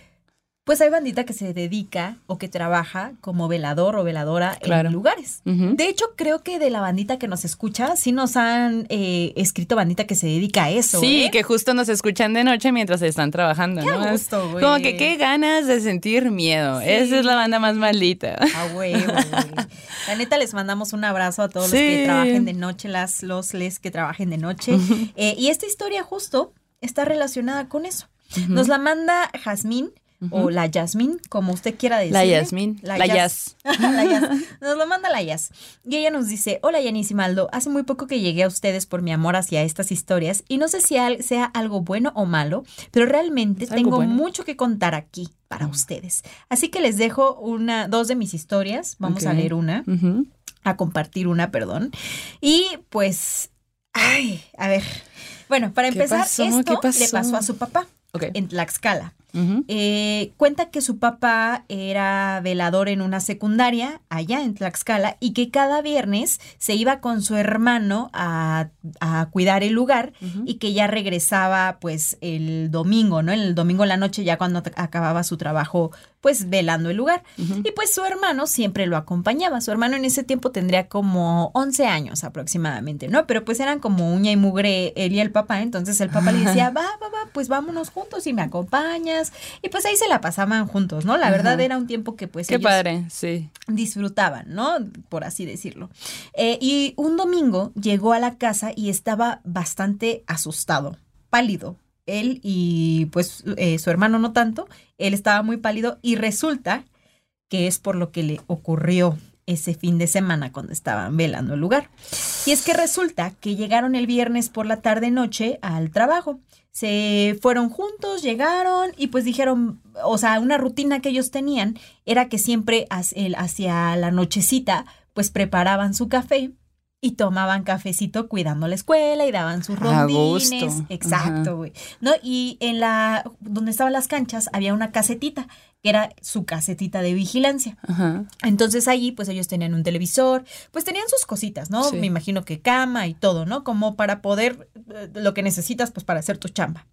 Pues hay bandita que se dedica o que trabaja como velador o veladora Claro. en lugares. De hecho, creo que de la bandita que nos escucha, sí nos han eh, escrito bandita que se dedica a eso. Sí, ¿eh? que justo nos escuchan de noche mientras están trabajando, Qué ¿no? gusto, güey. Como que qué ganas de sentir miedo. Sí. Esa es la banda más maldita. A huevo, güey. La neta, les mandamos un abrazo a todos los que trabajen de noche, las, los, les que trabajen de noche. Eh, y esta historia justo está relacionada con eso. Nos la manda Jazmín o la Yasmín, como usted quiera decirle. La Yasmín, la Yas. la Yas. Nos lo manda la Yas. Y ella nos dice, hola Yanis y Maldo, hace muy poco que llegué a ustedes por mi amor hacia estas historias y no sé si sea algo bueno o malo, pero realmente tengo bueno. mucho que contar aquí para ustedes. Así que les dejo una, dos de mis historias. Vamos a leer una, a compartir una, perdón. Y pues, ay, a ver. Bueno, para ¿Qué empezar, pasó? esto ¿Qué pasó? le pasó a su papá en Tlaxcala. Eh, cuenta que su papá era velador en una secundaria allá en Tlaxcala y que cada viernes se iba con su hermano a, a cuidar el lugar y que ya regresaba pues el domingo, ¿no? El domingo en la noche ya cuando acababa su trabajo pues velando el lugar. Y pues su hermano siempre lo acompañaba. Su hermano en ese tiempo tendría como 11 años aproximadamente, ¿no? Pero pues eran como uña y mugre él y el papá. Entonces el papá le decía, va, va, va, pues vámonos juntos y me acompañas Y pues ahí se la pasaban juntos, ¿no? La verdad era un tiempo que pues Qué padre, sí. disfrutaban, ¿no? Por así decirlo. Eh, y un domingo llegó a la casa y estaba bastante asustado, pálido. Él y pues eh, su hermano no tanto, él estaba muy pálido y resulta que es por lo que le ocurrió ese fin de semana cuando estaban velando el lugar. Y es que resulta que llegaron el viernes por la tarde noche al trabajo. Se fueron juntos, llegaron y pues dijeron, o sea, una rutina que ellos tenían era que siempre hacia la nochecita pues preparaban su café y tomaban cafecito cuidando la escuela y daban sus rondines. Exacto, güey. ¿No? Y en la donde estaban las canchas había una casetita que era su casetita de vigilancia. Ajá. Entonces allí pues ellos tenían un televisor, pues tenían sus cositas, ¿no? Me imagino que cama y todo, ¿no? Como para poder eh, lo que necesitas pues para hacer tu chamba.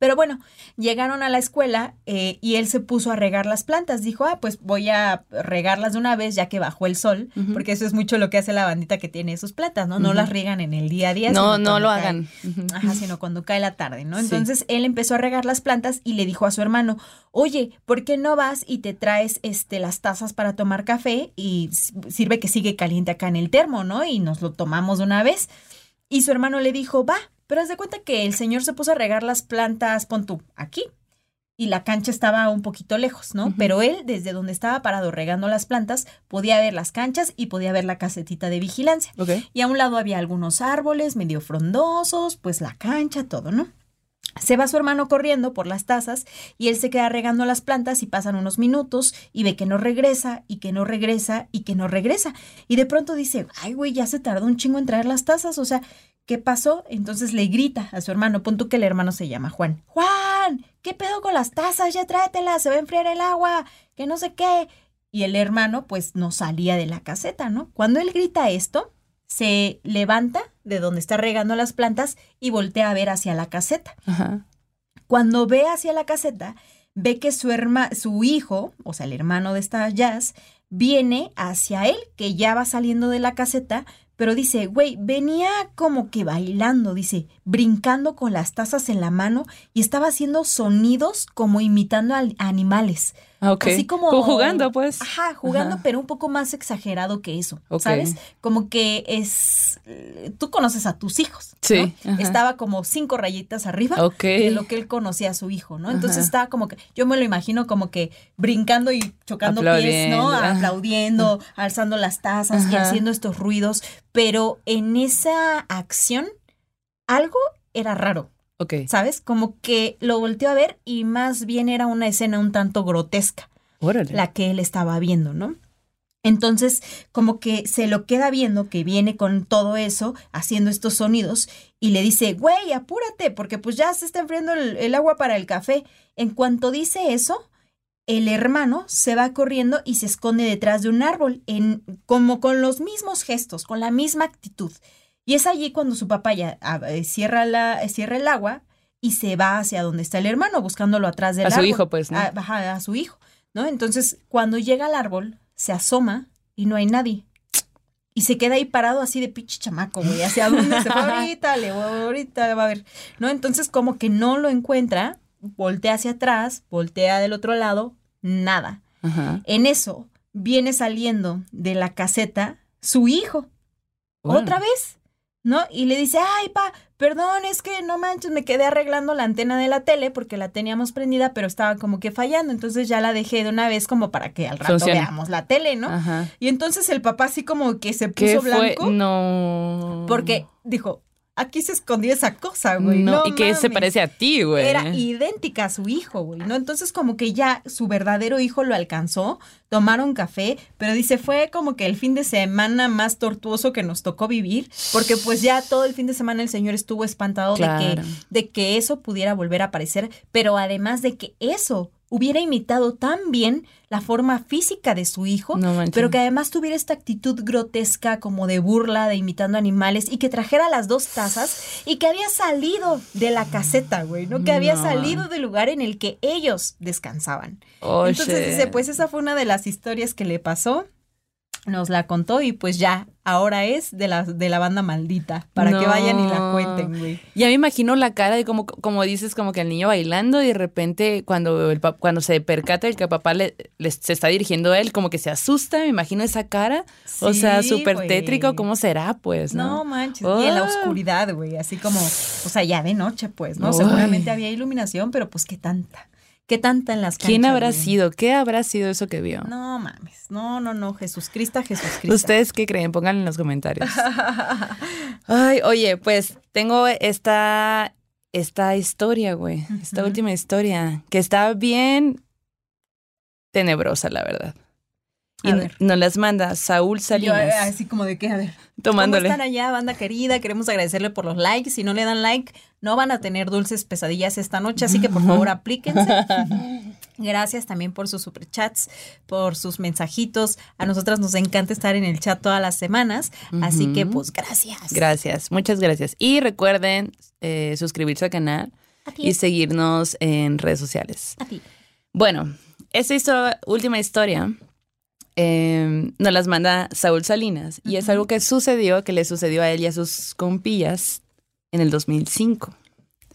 Pero bueno, llegaron a la escuela eh, y él se puso a regar las plantas. Dijo, ah, pues voy a regarlas de una vez ya que bajó el sol, porque eso es mucho lo que hace la bandita que tiene sus plantas, ¿no? No las riegan en el día a día. No, no lo hagan. Ajá, sino cuando cae la tarde, ¿no? Entonces él empezó a regar las plantas y le dijo a su hermano, oye, ¿por qué no vas y te traes este, las tazas para tomar café y sirve que sigue caliente acá en el termo, ¿no? Y nos lo tomamos de una vez. Y su hermano le dijo, va, pero haz de cuenta que el señor se puso a regar las plantas, pon tú, aquí. Y la cancha estaba un poquito lejos, ¿no? Pero él, desde donde estaba parado regando las plantas, podía ver las canchas y podía ver la casetita de vigilancia. Y a un lado había algunos árboles medio frondosos, pues la cancha, todo, ¿no? Se va su hermano corriendo por las tazas y él se queda regando las plantas y pasan unos minutos y ve que no regresa y que no regresa y que no regresa. Y de pronto dice, ay, güey, ya se tardó un chingo en traer las tazas. O sea, ¿Qué pasó? Entonces le grita a su hermano, pon tú que el hermano se llama Juan. Juan, ¿qué pedo con las tazas? Ya tráetelas, se va a enfriar el agua, que no sé qué. Y el hermano pues no salía de la caseta, ¿no? Cuando él grita esto, se levanta de donde está regando las plantas y voltea a ver hacia la caseta. Cuando ve hacia la caseta, ve que su, su hijo, o sea, el hermano de esta Jazz, viene hacia él, que ya va saliendo de la caseta, pero dice, güey, venía como que bailando, dice, brincando con las tazas en la mano y estaba haciendo sonidos como imitando a animales. Ah, Así como, jugando, pues. Ajá, jugando, pero un poco más exagerado que eso, ¿sabes? Como que es, tú conoces a tus hijos. Sí. Estaba como cinco rayitas arriba de lo que él conocía a su hijo, ¿no? Entonces estaba como que, yo me lo imagino como que brincando y chocando pies, ¿no? Aplaudiendo, alzando las tazas y haciendo estos ruidos, pero en esa acción algo era raro. Ok. ¿Sabes? Como que lo volteó a ver y más bien era una escena un tanto grotesca. Órale. La que él estaba viendo, ¿no? Entonces, como que se lo queda viendo que viene con todo eso, haciendo estos sonidos, y le dice, güey, apúrate, porque pues ya se está enfriando el, agua para el café. En cuanto dice eso, el hermano se va corriendo y se esconde detrás de un árbol, en, como con los mismos gestos, con la misma actitud. Y es allí cuando su papá ya eh, cierra, la, cierra el agua y se va hacia donde está el hermano, buscándolo atrás del árbol. A su hijo, pues, ¿no? A, a su hijo, ¿no? Entonces, cuando llega al árbol, se asoma y no hay nadie. Y se queda ahí parado así de pinche chamaco, güey. ¿Hacia dónde se va ahorita? Le ahorita va a ver. ¿No? Entonces, como que no lo encuentra, voltea hacia atrás, voltea del otro lado, nada. En eso, viene saliendo de la caseta su hijo. Otra vez. ¿No? Y le dice, ay, pa, perdón, es que no manches, me quedé arreglando la antena de la tele porque la teníamos prendida, pero estaba como que fallando, entonces ya la dejé de una vez como para que al rato veamos la tele, ¿no? Y entonces el papá así como que se puso blanco. No. Porque dijo, aquí se escondió esa cosa, güey. No, y que se parece a ti, güey. Era idéntica a su hijo, güey, ¿no? Entonces como que ya su verdadero hijo lo alcanzó, tomaron café, pero dice, fue como que el fin de semana más tortuoso que nos tocó vivir, porque pues ya todo el fin de semana el señor estuvo espantado de, que, de que eso pudiera volver a aparecer, pero además de que eso hubiera imitado tan bien la forma física de su hijo, pero que además tuviera esta actitud grotesca como de burla, de imitando animales y que trajera las dos tazas y que había salido de la caseta, güey, ¿no? Que había salido del lugar en el que ellos descansaban. Entonces dice, pues esa fue una de las historias que le pasó nos la contó y pues ya, ahora es de la, de la banda maldita, para que vayan y la cuenten, güey. Ya me imagino la cara de como, como dices, como que el niño bailando y de repente cuando, el, cuando se percata el que papá le, le- se está dirigiendo a él, como que se asusta, me imagino esa cara. o sea, súper tétrico, ¿cómo será? Pues, ¿no? No manches, y en la Ah. oscuridad, güey, así como, o sea, ya de noche, pues, ¿no? Seguramente había iluminación, pero pues qué tanta, qué tanta en las canchas. ¿Quién habrá güey? sido? ¿Qué habrá sido eso que vio? No mames, no, no, no, Jesús Cristo, Jesús Cristo. ¿Ustedes qué creen? Pónganlo en los comentarios. Ay, oye, pues tengo esta, esta historia, güey. Esta última historia, que está bien tenebrosa, la verdad. Y ver. nos las manda Saúl Yo, Salinas, eh, así como de que, a ver, tomándole. ¿cómo están allá, banda querida? Queremos agradecerle por los likes. Si no le dan like, no van a tener dulces pesadillas esta noche, así que por favor aplíquense. Gracias también por sus superchats, por sus mensajitos. A nosotras nos encanta estar en el chat todas las semanas, así que pues gracias. Gracias, muchas gracias. Y recuerden eh, suscribirse al canal y seguirnos en redes sociales. a ti. Bueno, esta histo- última historia eh, nos las manda Saúl Salinas y es algo que sucedió, que le sucedió a él y a sus compillas en el 2005.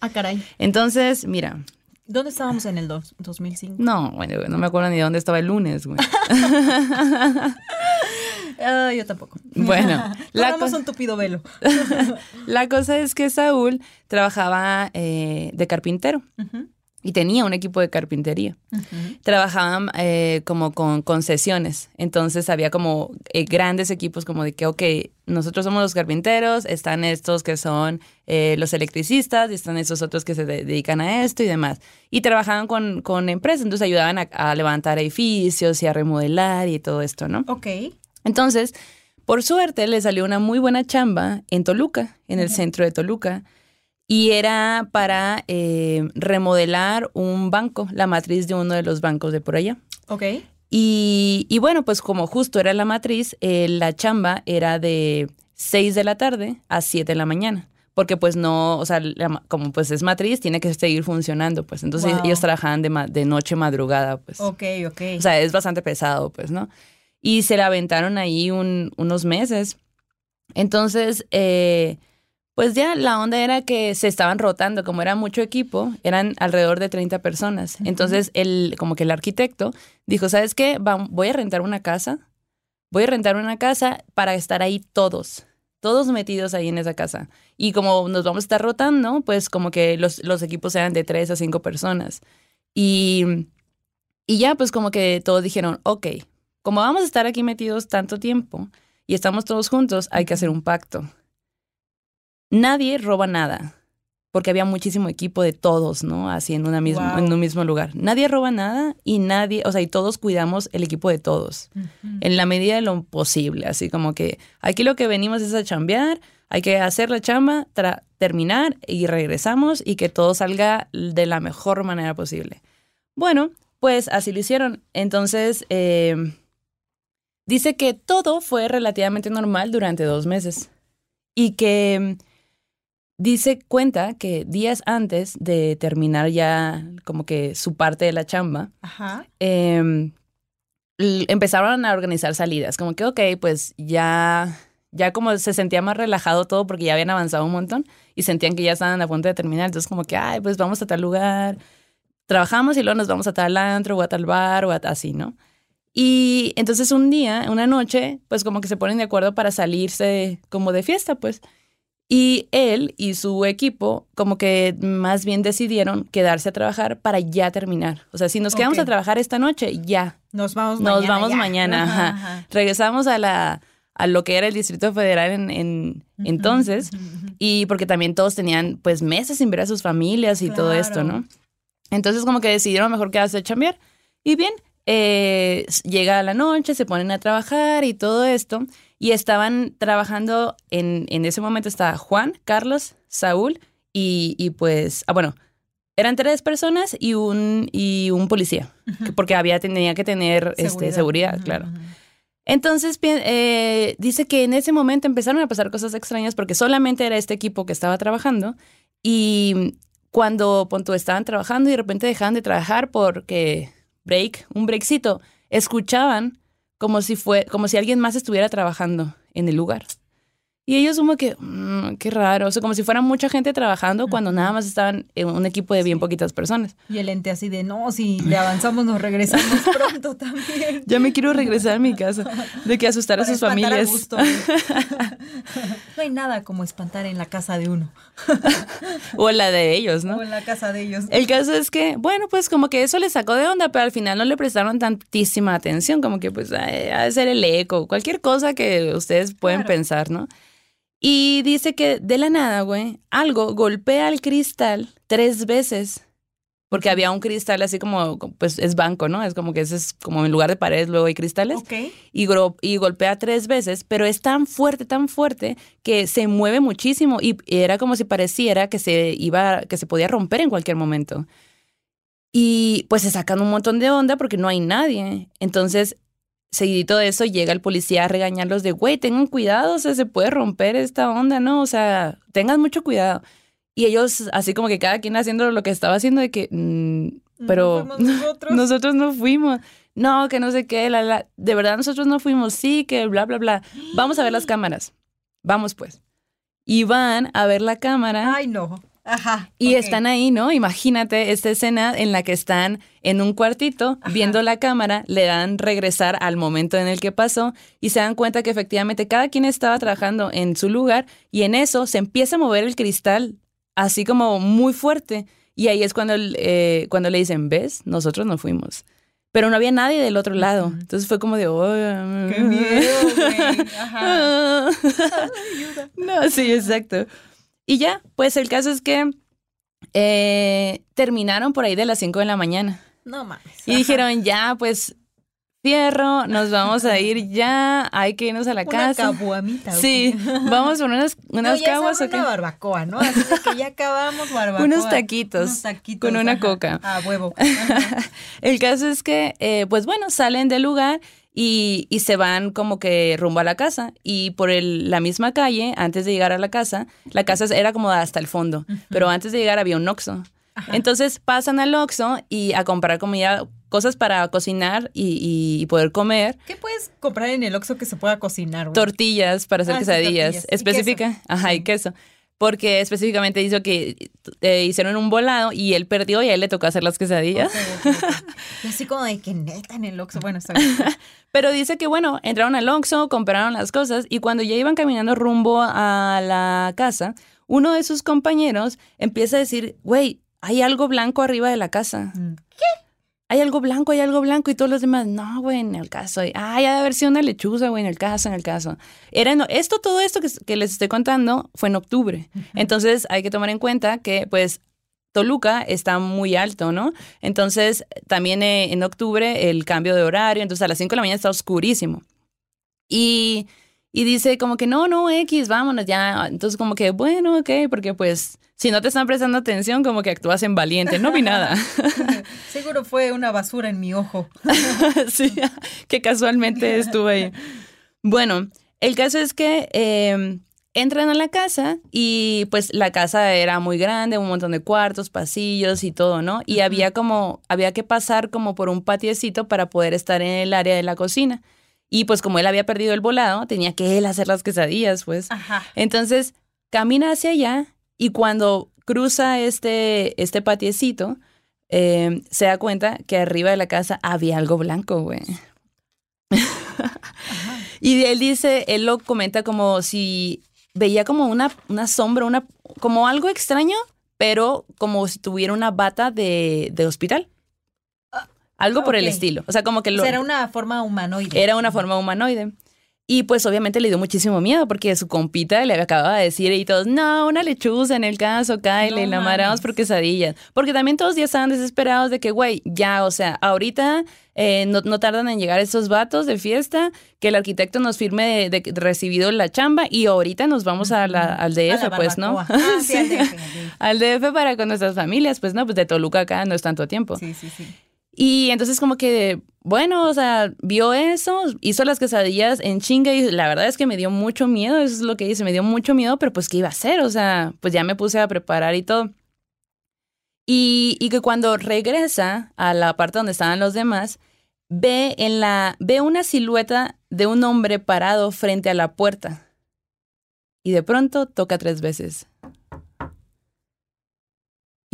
Ah, caray. Entonces, mira, ¿Dónde estábamos en el dos- 2005? no, bueno, no me acuerdo ni de dónde estaba el lunes, güey. Ah, yo tampoco. Bueno, la un tupido velo. La cosa es que Saúl trabajaba eh, de carpintero y tenía un equipo de carpintería. trabajaban eh, como con concesiones. Entonces había como eh, grandes equipos como de que, ok, nosotros somos los carpinteros, están estos que son eh, los electricistas y están estos otros que se de- dedican a esto y demás. Y trabajaban con, con empresas, entonces ayudaban a, a levantar edificios y a remodelar y todo esto, ¿no? Ok. Entonces, por suerte, le salió una muy buena chamba en Toluca, en el centro de Toluca. Y era para eh, remodelar un banco, la matriz de uno de los bancos de por allá. Ok. Y, y bueno, pues como justo era la matriz, eh, la chamba era de 6 de la tarde a 7 de la mañana. Porque pues no, o sea, la como pues es matriz, tiene que seguir funcionando, pues. Entonces Wow. ellos trabajaban de, ma- de noche madrugada, pues. Ok, ok. O sea, es bastante pesado, pues, ¿no? Y se la aventaron ahí un- unos meses. Entonces, eh, pues ya la onda era que se estaban rotando, como era mucho equipo, eran alrededor de 30 personas. Entonces, el, como que el arquitecto dijo, ¿sabes qué? Va- voy a rentar una casa, voy a rentar una casa para estar ahí todos, todos metidos ahí en esa casa. Y como nos vamos a estar rotando, pues como que los, los equipos eran de 3 a 5 personas. Y, y ya, pues como que todos dijeron, ok, como vamos a estar aquí metidos tanto tiempo y estamos todos juntos, hay que hacer un pacto. Nadie roba nada, porque había muchísimo equipo de todos, ¿no? Así en, una misma, Wow. en un mismo lugar. Nadie roba nada y nadie, o sea, y todos cuidamos el equipo de todos, en la medida de lo posible. Así como que aquí lo que venimos es a chambear, hay que hacer la chamba, terminar y regresamos y que todo salga de la mejor manera posible. Bueno, pues así lo hicieron. Entonces, eh, dice que todo fue relativamente normal durante dos meses y que mm, dice, cuenta que días antes de terminar ya como que su parte de la chamba, Ajá. eh, l- empezaron a organizar salidas, como que, ok, pues ya, ya como se sentía más relajado todo porque ya habían avanzado un montón y sentían que ya estaban a punto de terminar, entonces como que, ay, pues vamos a tal lugar, trabajamos y luego nos vamos a tal antro o a tal bar o a así, ¿no? Y entonces un día, una noche, pues como que se ponen de acuerdo para salirse como de fiesta, pues. Y él y su equipo como que más bien decidieron quedarse a trabajar para ya terminar. O sea, si nos quedamos a trabajar esta noche, ya. Nos vamos Nos mañana. vamos ya. mañana, ajá. ajá. Regresamos a la a lo que era el Distrito Federal en, en- entonces. Y porque también todos tenían pues meses sin ver a sus familias y todo esto. ¿no? Entonces como que decidieron mejor quedarse a chambear. Y bien, eh, llega la noche, se ponen a trabajar y todo esto. Y estaban trabajando, en, en ese momento estaba Juan, Carlos, Saúl y, y pues, ah, bueno, eran tres personas y un, y un policía, que- porque había, tenía que tener este, seguridad, claro. Entonces eh, dice que en ese momento empezaron a pasar cosas extrañas porque solamente era este equipo que estaba trabajando y cuando punto, estaban trabajando y de repente dejaban de trabajar porque break, un breakcito, escuchaban como si fue, como si alguien más estuviera trabajando en el lugar. Y ellos como que, mm, qué raro, o sea, como si fuera mucha gente trabajando cuando nada más estaban en un equipo de bien poquitas personas. Y el ente así de, no, si le avanzamos nos regresamos pronto también. Ya me quiero regresar a mi casa, de que asustar a sus familias. no hay nada como espantar en la casa de uno. o la de ellos, ¿no? O en la casa de ellos. El caso es que, bueno, pues como que eso le sacó de onda, pero al final no le prestaron tantísima atención, como que pues ha de ser el eco, cualquier cosa que ustedes pueden pensar, ¿no? Y dice que de la nada, güey, algo golpea el cristal tres veces. Porque había un cristal así como, pues es banco, ¿no? Es como que ese es como en lugar de paredes, luego hay cristales. Ok. Y, y golpea tres veces, pero es tan fuerte, tan fuerte, que se mueve muchísimo. Y era como si pareciera que se iba, que se podía romper en cualquier momento. Y pues se sacan un montón de onda porque no hay nadie. Entonces seguidito de eso llega el policía a regañarlos de, güey, tengan cuidado, o sea, se puede romper esta onda, ¿no? O sea, tengan mucho cuidado. Y ellos, así como que cada quien haciendo lo que estaba haciendo, de que, mm, pero nosotros. nosotros no fuimos. No, que no sé qué, la, la, de verdad nosotros no fuimos, sí, que bla, bla, bla. Vamos a ver las cámaras. Vamos pues. Y van a ver la cámara. Ay, no. Ajá. Y están ahí, ¿no? Imagínate esta escena en la que están en un cuartito viendo la cámara, le dan regresar al momento en el que pasó y se dan cuenta que efectivamente cada quien estaba trabajando en su lugar y en eso se empieza a mover el cristal así como muy fuerte. Y ahí es cuando, eh, cuando le dicen, ¿ves? Nosotros no fuimos. Pero no había nadie del otro lado. Entonces fue como de, oh, ¡Qué miedo, güey! Ajá. no, sí, exacto. Y ya, pues el caso es que eh, terminaron por ahí de las 5 de la mañana. No mames. Y dijeron, ya, pues fierro, nos vamos a ir ya, hay que irnos a la casa. Una cabuamita. Sí, vamos por unas, unas no, caguas. o qué? Una barbacoa, ¿no? Así que ya acabamos barbacoa. unos taquitos. Unos taquitos. Con una coca. Ah, huevo. El caso es que, eh, pues bueno, salen del lugar y, y, se van como que rumbo a la casa. Y por el, la misma calle, antes de llegar a la casa, la casa era como hasta el fondo, pero antes de llegar había un Oxxo. Entonces pasan al Oxxo y a comprar comida, cosas para cocinar y, y, poder comer. ¿Qué puedes comprar en el Oxxo que se pueda cocinar? Tortillas para hacer Ah, sí, quesadillas. tortillas. Específica. Ajá, y queso. Porque específicamente hizo que eh, hicieron un volado y él perdió y a él le tocó hacer las quesadillas. Y así como de que neta en el Oxxo. Bueno, está bien. Pero dice que, bueno, entraron al Oxxo, compraron las cosas y cuando ya iban caminando rumbo a la casa, uno de sus compañeros empieza a decir, güey, hay algo blanco arriba de la casa. Mm. Hay algo blanco, hay algo blanco y todos los demás, no, güey, en el caso. Ay, ha de haber sido una lechuza, güey, en el caso, en el caso. Era en- esto, todo esto que, que les estoy contando fue en octubre. Entonces hay que tomar en cuenta que, pues, Toluca está muy alto, ¿no? Entonces, también eh, en octubre el cambio de horario, entonces a las 5 de la mañana está oscurísimo. Y, y dice como que no, no, X, vámonos ya. Entonces como que, bueno, ok, porque pues si no te están prestando atención, como que actúas en valiente. No vi nada. Seguro fue una basura en mi ojo. sí, que casualmente estuve ahí. Bueno, el caso es que eh, entran a la casa y pues la casa era muy grande, un montón de cuartos, pasillos y todo, ¿no? Y había como, había que pasar como por un patiecito para poder estar en el área de la cocina. Y pues como él había perdido el volado, tenía que él hacer las quesadillas, pues. Ajá. Entonces camina hacia allá y cuando cruza este, este patiecito, eh, se da cuenta que arriba de la casa había algo blanco, güey. y él dice, él lo comenta como si veía como una, una sombra, una, como algo extraño, pero como si tuviera una bata de, de hospital. Algo por el estilo. O sea, como que lo, era una forma humanoide. era una forma humanoide. Y pues obviamente le dio muchísimo miedo porque su compita le acababa de decir y todos, no, una lechuza en el caso, Kyle, No y la amarramos mames. por quesadillas. Porque también todos ya estaban desesperados de que, güey, ya, o sea, ahorita eh, no, no tardan en llegar esos vatos de fiesta, que el arquitecto nos firme de, de recibido la chamba y ahorita nos vamos a la- al A DF, la pues, ¿no? Ah, sí, al DF. Al DF para con nuestras familias, pues no, pues de Toluca acá no es tanto tiempo. Sí, sí, sí. Y entonces como que, bueno, o sea, vio eso, hizo las quesadillas en chinga y la verdad es que me dio mucho miedo, eso es lo que dice, me dio mucho miedo, pero pues ¿qué iba a hacer? O sea, pues ya me puse a preparar y todo. Y, y que cuando regresa a la parte donde estaban los demás, ve en la ve una silueta de un hombre parado frente a la puerta. Y de pronto toca tres veces.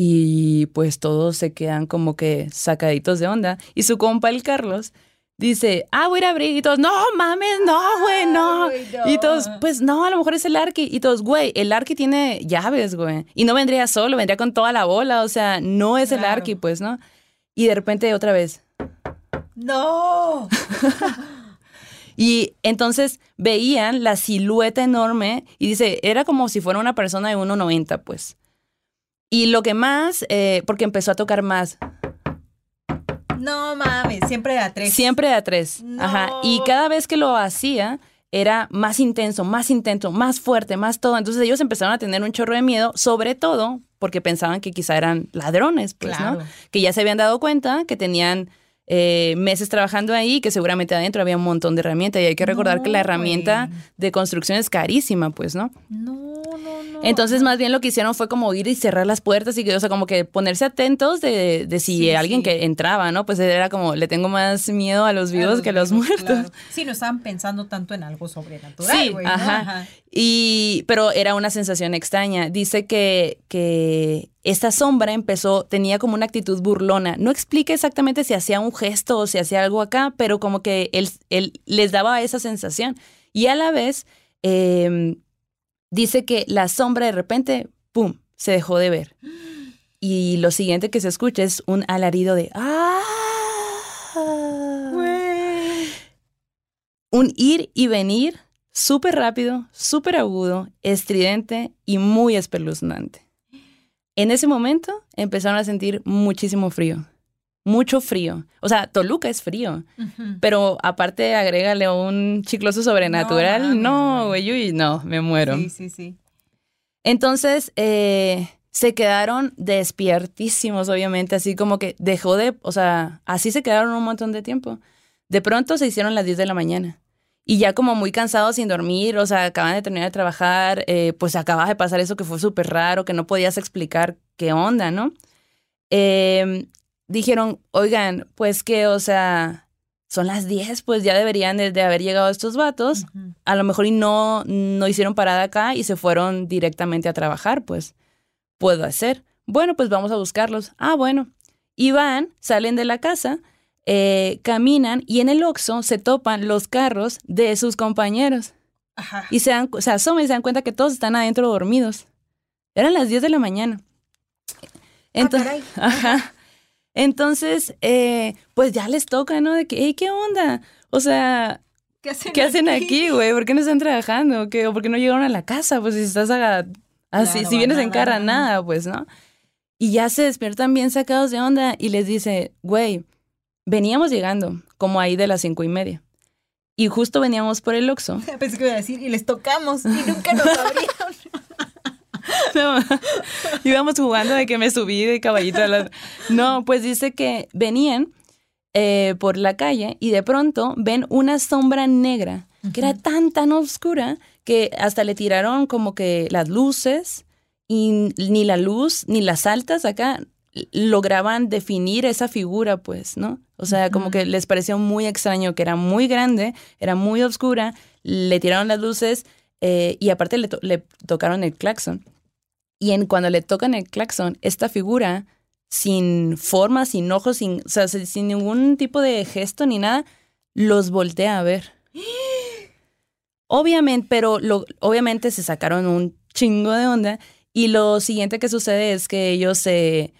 Y pues todos se quedan como que sacaditos de onda. Y su compa, el Carlos, dice, ah, voy a ir a abrir. Y todos, no mames, no, güey, no. Y todos, pues no, a lo mejor es el Arqui. Y todos, güey, el Arqui tiene llaves, güey. Y no vendría solo, vendría con toda la bola. O sea, no es el Arqui, pues, ¿no? Y de repente otra vez. No. y entonces veían la silueta enorme y dice, era como si fuera una persona de 1,90, pues. Y lo que más, eh, porque empezó a tocar más. No mames, siempre de a tres. Siempre de a tres. Ajá. Y cada vez que lo hacía, era más intenso, más intenso, más fuerte, más todo. Entonces ellos empezaron a tener un chorro de miedo, sobre todo porque pensaban que quizá eran ladrones, pues, ¿no? Que ya se habían dado cuenta que tenían eh, meses trabajando ahí, que seguramente adentro había un montón de herramientas y hay que recordar que la herramienta de construcción es carísima, pues, ¿no? No, no, no. Entonces, más bien lo que hicieron fue como ir y cerrar las puertas y que, o sea, como que ponerse atentos de, de si alguien que entraba, ¿no? Pues era como, le tengo más miedo a los vivos que a los muertos. Sí, no estaban pensando tanto en algo sobrenatural, sí, ajá. Y, pero era una sensación extraña. Dice que, que esta sombra empezó, tenía como una actitud burlona. No explica exactamente si hacía un gesto o si hacía algo acá, pero como que él, él les daba esa sensación. Y a la vez, em, dice que la sombra de repente, ¡pum!, se dejó de ver. Y lo siguiente que se escucha es un alarido de ¡ah! Un ir y venir súper rápido, súper agudo, estridente y muy espeluznante. En ese momento empezaron a sentir muchísimo frío, mucho frío. O sea, Toluca es frío, pero aparte agrégale un chicloso sobrenatural. No, güey, no, me muero. Sí, sí, sí. Entonces, eh, se quedaron despiertísimos, obviamente, así como que dejó de, o sea, así se quedaron un montón de tiempo. De pronto se hicieron las 10 de la mañana y ya como muy cansados sin dormir, o sea, acaban de terminar de trabajar, eh, pues acababa de pasar eso que fue súper raro, que no podías explicar qué onda, ¿no? Em, dijeron, oigan, pues que, o sea, son las 10, pues ya deberían de, haber llegado estos vatos, a lo mejor y no, no hicieron parada acá y se fueron directamente a trabajar, pues, puedo hacer. Bueno, pues vamos a buscarlos. Ah, bueno. Y van, salen de la casa eh, caminan y en el Oxxo se topan los carros de sus compañeros. Y se, dan, se asoman y se dan cuenta que todos están adentro dormidos. Eran las 10 de la mañana. Ah, Entonces, Entonces, eh, pues ya les toca, ¿no? De que, ¿qué onda? O sea, ¿qué hacen, aquí, güey? ¿Por qué no están trabajando? ¿Qué, ¿O por qué no llegaron a la casa? Pues si estás así, si vienes en cara, nada, pues, ¿no? Y ya se despiertan bien sacados de onda y les dice, güey, Veníamos llegando, como ahí de las cinco y media. Y justo veníamos por el Oxxo. Pensé que iba a decir, y les tocamos, y nunca nos abrieron. no, íbamos jugando de que me subí de caballito. A la... No, pues dice que venían eh, por la calle y de pronto ven una sombra negra que era tan, tan oscura que hasta le tiraron como que las luces y ni la luz ni las altas acá lograban definir esa figura, pues, ¿no? O sea, como que les pareció muy extraño que era muy grande, era muy oscura, le tiraron las luces eh, y aparte le, le, tocaron el claxon. Y en, cuando le tocan el claxon, esta figura, sin forma, sin ojos, sin, o sea, sin ningún tipo de gesto ni nada, los voltea a ver. Obviamente, pero lo, obviamente se sacaron un chingo de onda. Y lo siguiente que sucede es que ellos se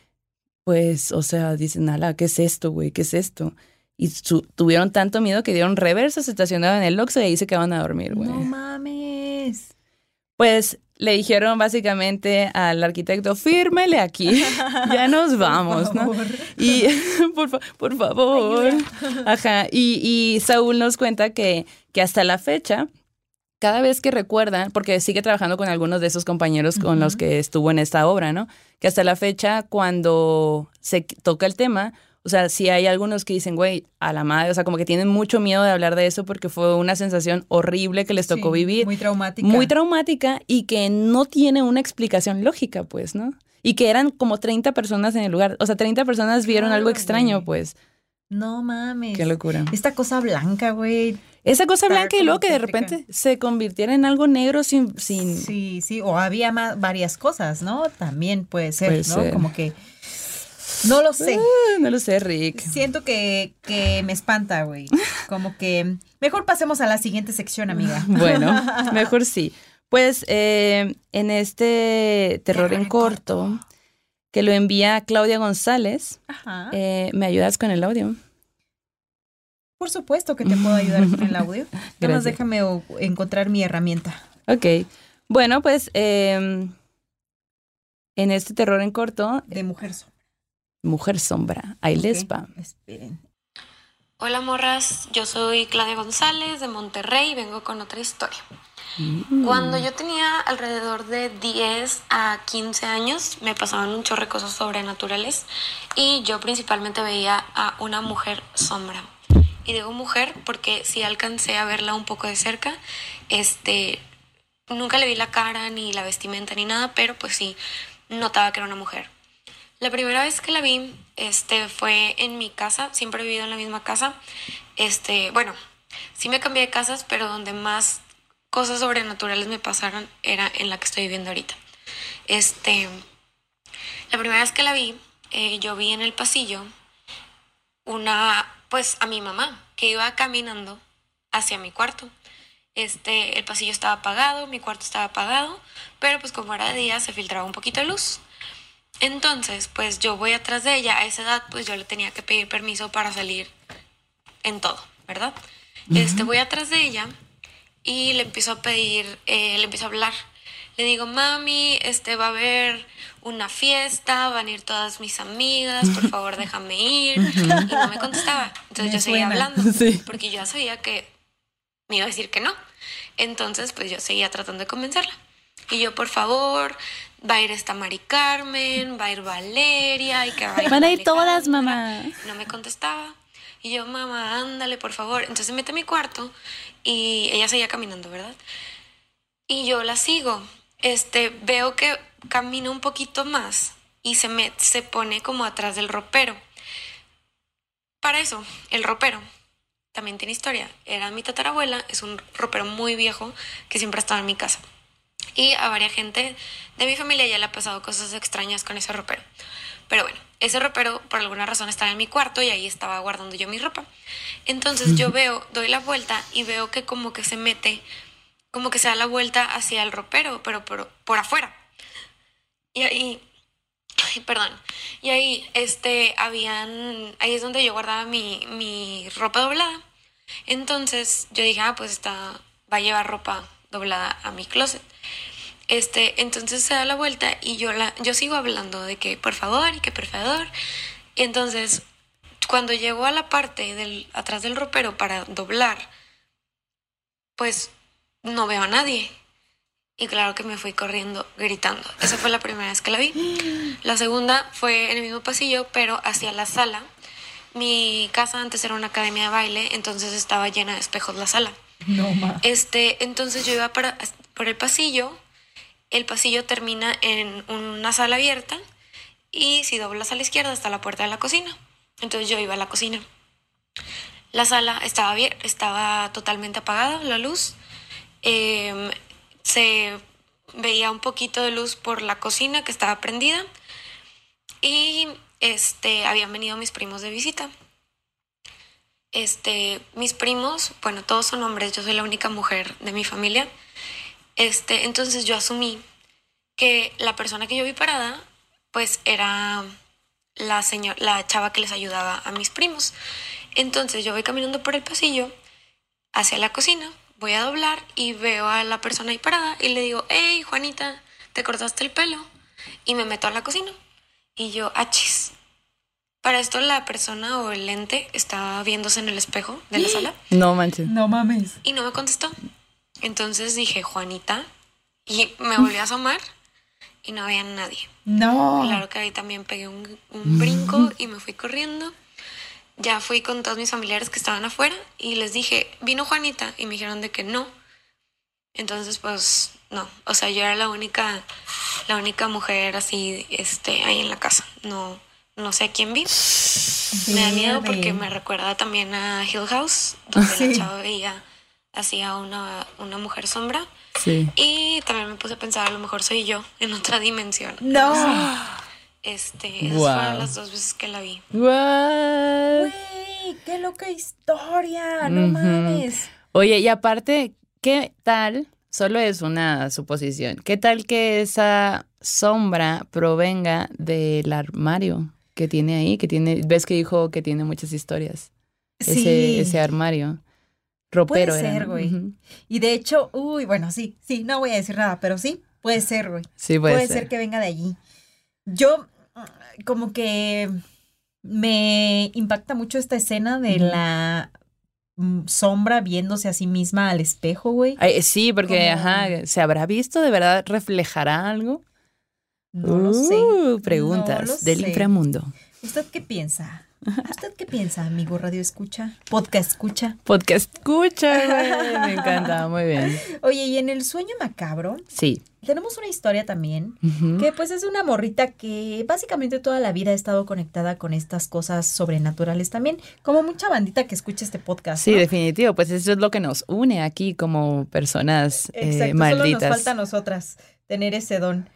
pues, o sea, dicen, ala, ¿qué es esto, güey? ¿Qué es esto? Y tuvieron tanto miedo que dieron reversa, se estacionaron en el Oxxo y ahí se quedaban a dormir, güey. No mames. Pues le dijeron básicamente al arquitecto, fírmele aquí, ya nos vamos, ¿no? Y por, por favor. Ajá. Y, y Saúl nos cuenta que, que hasta la fecha, cada vez que recuerdan, porque sigue trabajando con algunos de esos compañeros con los que estuvo en esta obra, ¿no? Que hasta la fecha, cuando se toca el tema, o sea, sí hay algunos que dicen, güey, a la madre, o sea, como que tienen mucho miedo de hablar de eso porque fue una sensación horrible que les tocó vivir. Muy traumática. Muy traumática y que no tiene una explicación lógica, pues, ¿no? Y que eran como 30 personas en el lugar, o sea, 30 personas vieron algo extraño, pues. No mames. Qué locura. Esta cosa blanca, güey. Esa cosa blanca y luego que de repente se convirtiera en algo negro sin... sin... Sí, sí. O había más, varias cosas, ¿no? También puede ser, Puede ¿no? ser. Como que. No lo sé. Ah, no lo sé, Rick. Siento que, que me espanta, güey. Como que. Mejor pasemos a la siguiente sección, amiga. Bueno, mejor sí. Pues eh, en este terror Terror en en corto, que lo envía Claudia González, Ajá. eh, ¿me ayudas con el audio? Por supuesto que te puedo ayudar con el audio. Nada más déjame encontrar mi herramienta. Ok. Bueno, pues eh, en este terror en corto, De mujer sombra. Mujer Sombra, ahí les va. Ok, Esperen. Hola morras, yo soy Claudia González de Monterrey y vengo con otra historia. Mm. Cuando yo tenía alrededor de 10 a 15 años me pasaban un chorro de cosas sobrenaturales y yo principalmente veía a una mujer sombra. Y digo mujer porque sí alcancé a verla un poco de cerca. Este, nunca le vi la cara ni la vestimenta ni nada, pero pues sí notaba que era una mujer. La primera vez que la vi, este, fue en mi casa. Siempre he vivido en la misma casa. Este, bueno, sí me cambié de casas, pero donde más cosas sobrenaturales me pasaron era en la que estoy viviendo ahorita. Este, la primera vez que la vi, eh, yo vi en el pasillo una, pues a mi mamá, que iba caminando hacia mi cuarto. Este, el pasillo estaba apagado, mi cuarto estaba apagado, pero pues como era de día se filtraba un poquito de luz. Entonces, pues yo voy atrás de ella. A esa edad, pues yo le tenía que pedir permiso para salir en todo, ¿verdad? Este, voy atrás de ella y le empiezo a pedir, eh, le empiezo a hablar. Le digo, mami, este va a haber una fiesta, van a ir todas mis amigas, por favor déjame ir. Y no me contestaba. Entonces Me yo seguía hablando, Sí. porque yo sabía que me iba a decir que no. Entonces, pues yo seguía tratando de convencerla. Y yo, por favor, va a ir esta Mari Carmen, va a ir Valeria, y que va a ir Van a ir todas, mamá. No me contestaba. Y yo, mamá, ándale, por favor. Entonces se mete a mi cuarto y ella seguía caminando, ¿verdad? Y yo la sigo. Este, veo que camina un poquito más y se, me, se pone como atrás del ropero. Para eso, el ropero también tiene historia. Era mi tatarabuela, es un ropero muy viejo que siempre ha estado en mi casa. Y a varias gente de mi familia ya le ha pasado cosas extrañas con ese ropero. Pero bueno, ese ropero por alguna razón estaba en mi cuarto y ahí estaba guardando yo mi ropa. Entonces yo veo, doy la vuelta y veo que como que se mete, como que se da la vuelta hacia el ropero, pero por, por afuera. Y ahí, perdón, y ahí, este, habían, ahí es donde yo guardaba mi, mi ropa doblada. Entonces yo dije, ah, pues está, va a llevar ropa doblada a mi closet. Este, entonces se da la vuelta y yo la, yo sigo hablando de que por favor y que por favor. Y entonces, cuando llego a la parte del, atrás del ropero para doblar, pues no veo a nadie. Y claro que me fui corriendo gritando. Esa fue la primera vez que la vi. La segunda fue en el mismo pasillo, pero hacia la sala. Mi casa antes era una academia de baile, entonces estaba llena de espejos la sala. No, ma. Este, entonces yo iba para, por el pasillo. El pasillo termina en una sala abierta y si doblas a la izquierda está la puerta de la cocina. Entonces yo iba a la cocina. La sala estaba estaba totalmente apagada, la luz. Em, se veía un poquito de luz por la cocina que estaba prendida y este habían venido mis primos de visita. Este, mis primos, bueno, todos son hombres, yo soy la única mujer de mi familia. Este, entonces yo asumí que la persona que yo vi parada, pues era la señora, la chava que les ayudaba a mis primos. Entonces yo voy caminando por el pasillo hacia la cocina, voy a doblar y veo a la persona ahí parada y le digo, hey Juanita, ¿te cortaste el pelo? Y me meto a la cocina. Y yo, achis. Para esto la persona o el lente estaba viéndose en el espejo de la sala No manches. No mames. y no me contestó. Entonces dije, Juanita, y me volví a asomar y no había nadie. No. Claro que ahí también pegué un, un brinco y me fui corriendo. Ya fui con todos mis familiares que estaban afuera y les dije, vino Juanita y me dijeron de que no. Entonces, pues, no. O sea, yo era la única, la única mujer así, este, ahí en la casa. No, no sé a quién vi. Me da miedo porque me recuerda también a Hill House, donde la chava veía hacía una, una mujer sombra. Sí. Y también me puse a pensar, a lo mejor soy yo en otra dimensión. No. Este, esas Guau. fueron las dos veces que la vi. Güey, qué loca historia. No mames. Oye, y aparte, ¿qué tal? Solo es una suposición. ¿Qué tal que esa sombra provenga del armario que tiene ahí? Que tiene, ves que dijo que tiene muchas historias. Ese, Sí. ese armario. Ropero era, ser, güey. Y de hecho, uy, bueno, sí, sí, no voy a decir nada, pero sí, puede ser, güey. Sí, puede, Puede, ser. ser. que venga de allí. Yo, como que me impacta mucho esta escena de la mm, sombra viéndose a sí misma al espejo, güey. Ay, sí, porque, ajá, ¿se habrá visto? ¿De verdad reflejará algo? No lo sé. Uh, Preguntas No lo del sé. inframundo. ¿Usted qué piensa? ¿Usted qué piensa, amigo Radio Escucha? Podcast Escucha. Podcast escucha, güey. Me encanta, muy bien. Oye, y en el sueño macabro Sí. tenemos una historia también que pues es una morrita que básicamente toda la vida ha estado conectada con estas cosas sobrenaturales también, como mucha bandita que escucha este podcast. Sí, ¿no? definitivo. Pues eso es lo que nos une aquí como personas eh, Exacto, malditas. solo nos falta a nosotras tener ese don.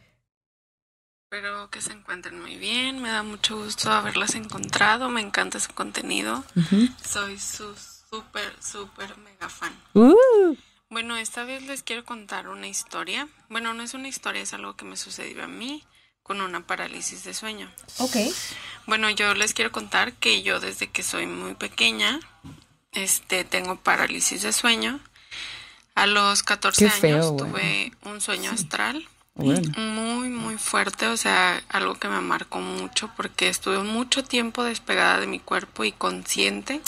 Espero que se encuentren muy bien. Me da mucho gusto haberlas encontrado. Me encanta su contenido. Soy su súper, súper mega fan. Uh, Bueno, esta vez les quiero contar una historia. Bueno, no es una historia, es algo que me sucedió a mí con una parálisis de sueño. Ok. Bueno, yo les quiero contar que yo desde que soy muy pequeña, este, tengo parálisis de sueño. A los 14 Qué feo, años tuve un sueño astral bueno. muy, muy fuerte, o sea, algo que me marcó mucho porque estuve mucho tiempo despegada de mi cuerpo y consciente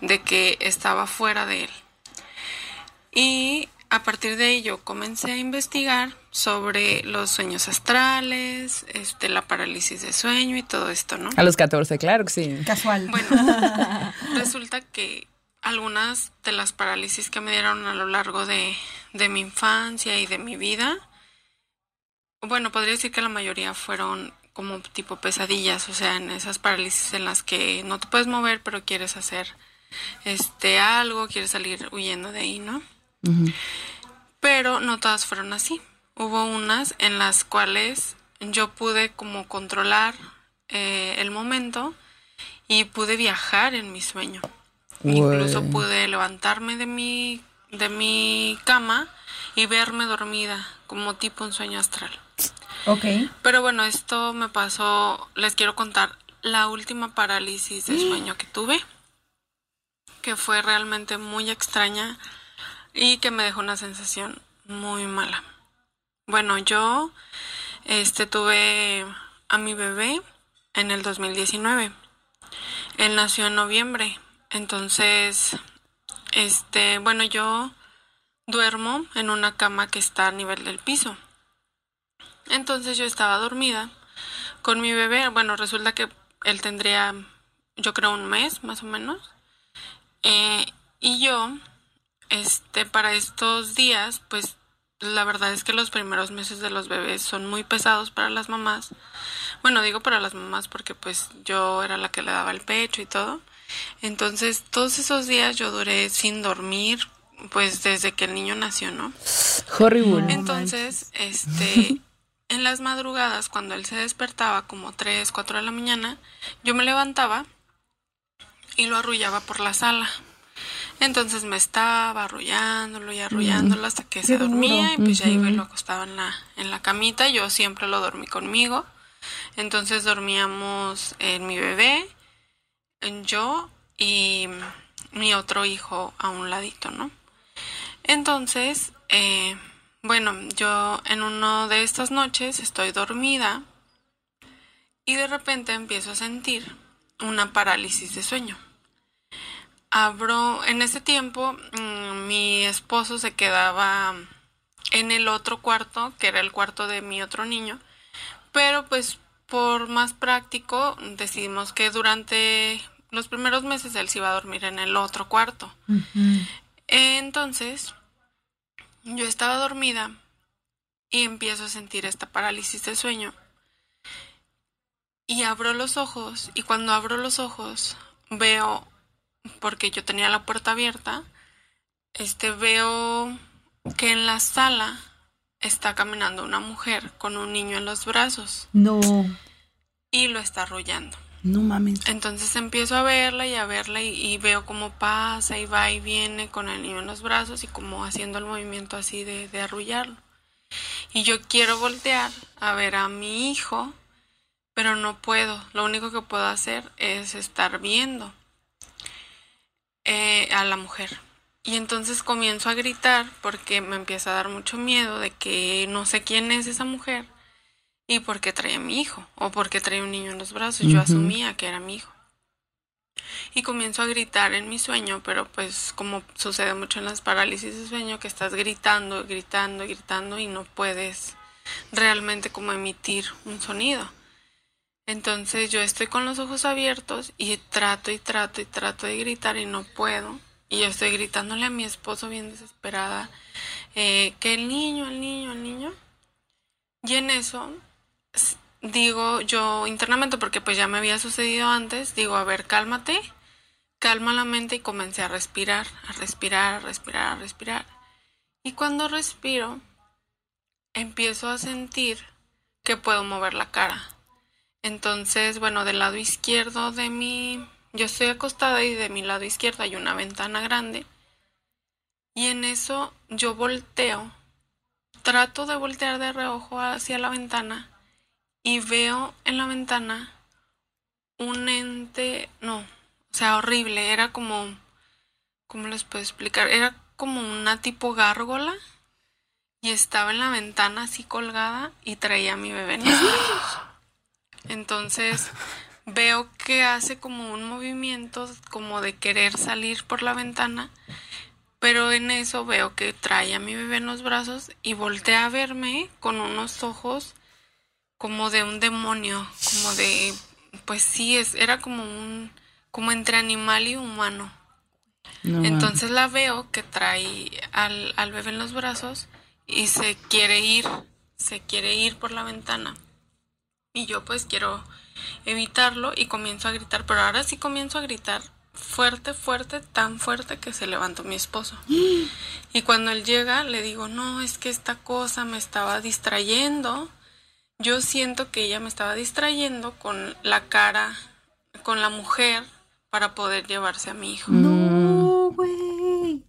de que estaba fuera de él. Y a partir de yo comencé a investigar sobre los sueños astrales, este, la parálisis de sueño y todo esto, ¿no? A los 14, claro que sí. Casual. Bueno, resulta que algunas de las parálisis que me dieron a lo largo de, de mi infancia y de mi vida, bueno, podría decir que la mayoría fueron como tipo pesadillas, o sea, en esas parálisis en las que no te puedes mover, pero quieres hacer este algo, quieres salir huyendo de ahí, ¿no? Pero no todas fueron así. Hubo unas en las cuales yo pude como controlar eh, el momento y pude viajar en mi sueño. Incluso pude levantarme de mi, de mi cama y verme dormida, como tipo un sueño astral. Ok. Pero bueno, esto me pasó, les quiero contar la última parálisis de sueño que tuve, que fue realmente muy extraña y que me dejó una sensación muy mala. Bueno, yo este tuve a mi bebé en el 2019. Él nació en noviembre. Entonces, este, bueno, yo duermo en una cama que está a nivel del piso. Entonces yo estaba dormida con mi bebé. Bueno, resulta que él tendría, yo creo, un mes más o menos. Eh, y yo, este, para estos días, pues la verdad es que los primeros meses de los bebés son muy pesados para las mamás. Bueno, digo para las mamás porque pues yo era la que le daba el pecho y todo. Entonces, todos esos días yo duré sin dormir, pues desde que el niño nació, ¿no? Horrible. No Entonces, este, en las madrugadas, cuando él se despertaba como 3, 4 de la mañana, yo me levantaba y lo arrullaba por la sala. Entonces me estaba arrullándolo y arrullándolo hasta que se dormía y pues ya iba y lo acostaba en la, en la camita. Yo siempre lo dormí conmigo. Entonces dormíamos en mi bebé, en yo y mi otro hijo a un ladito, ¿no? Entonces, eh, bueno, yo en una de estas noches estoy dormida y de repente empiezo a sentir una parálisis de sueño. Abro, en ese tiempo mm, mi esposo se quedaba en el otro cuarto, que era el cuarto de mi otro niño, pero pues por más práctico decidimos que durante los primeros meses él se iba a dormir en el otro cuarto. Entonces, yo estaba dormida y empiezo a sentir esta parálisis de sueño. Y abro los ojos y cuando abro los ojos veo, porque yo tenía la puerta abierta, este veo que en la sala está caminando una mujer con un niño en los brazos No. y lo está arrullando. Entonces empiezo a verla y a verla y, veo cómo pasa y va y viene con el niño en los brazos y como haciendo el movimiento así de, de arrullarlo. Y yo quiero voltear a ver a mi hijo, pero no puedo. Lo único que puedo hacer es estar viendo eh, a la mujer. Y entonces comienzo a gritar porque me empieza a dar mucho miedo de que no sé quién es esa mujer y por qué trae a mi hijo o por qué trae un niño en los brazos. Yo asumía que era mi hijo. Y comienzo a gritar en mi sueño, pero pues como sucede mucho en las parálisis de sueño, que estás gritando, gritando, gritando y no puedes realmente como emitir un sonido. Entonces yo estoy con los ojos abiertos y trato y trato y trato de gritar y no puedo. Y yo estoy gritándole a mi esposo bien desesperada eh, que el niño, el niño, el niño. Y en eso digo yo internamente, porque pues ya me había sucedido antes, digo, a ver, cálmate, calma la mente y comencé a respirar, a respirar, a respirar, a respirar. Y cuando respiro, empiezo a sentir que puedo mover la cara. Entonces, bueno, del lado izquierdo de mi... Yo estoy acostada y de mi lado izquierdo hay una ventana grande. Y en eso yo volteo. Trato de voltear de reojo hacia la ventana y veo en la ventana un ente, no, o sea, horrible, era como, ¿cómo les puedo explicar? Era como una tipo gárgola y estaba en la ventana así colgada y traía a mi bebé en los brazos. Entonces veo que hace como un movimiento como de querer salir por la ventana, pero en eso veo que trae a mi bebé en los brazos y voltea a verme con unos ojos como de un demonio, como de, pues sí, es, era como un, como entre animal y humano. No. Entonces la veo que trae al, al bebé en los brazos y se quiere ir, se quiere ir por la ventana. Y yo pues quiero evitarlo y comienzo a gritar, pero ahora sí comienzo a gritar fuerte, fuerte, tan fuerte que se levantó mi esposo. Y cuando él llega le digo, no, es que esta cosa me estaba distrayendo. Yo siento que ella me estaba distrayendo con la cara, con la mujer, para poder llevarse a mi hijo. No, güey.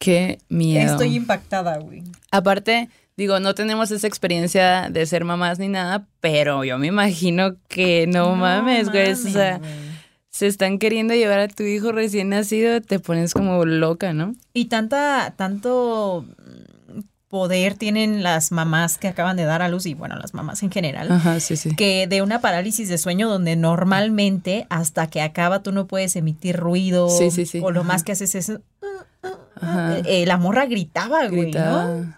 Qué miedo. Estoy impactada, güey. Aparte, digo, no tenemos esa experiencia de ser mamás ni nada, pero yo me imagino que no, mames, güey. O sea, se están queriendo llevar a tu hijo recién nacido, te pones como loca, ¿no? Y tanta, tanto mm, poder tienen las mamás que acaban de dar a luz y bueno, las mamás en general. Ajá, sí, sí. que de una parálisis de sueño donde normalmente hasta que acaba tú no puedes emitir ruido Sí, o lo Ajá. más que haces es Ajá. eh, la morra gritaba, güey, ¿no?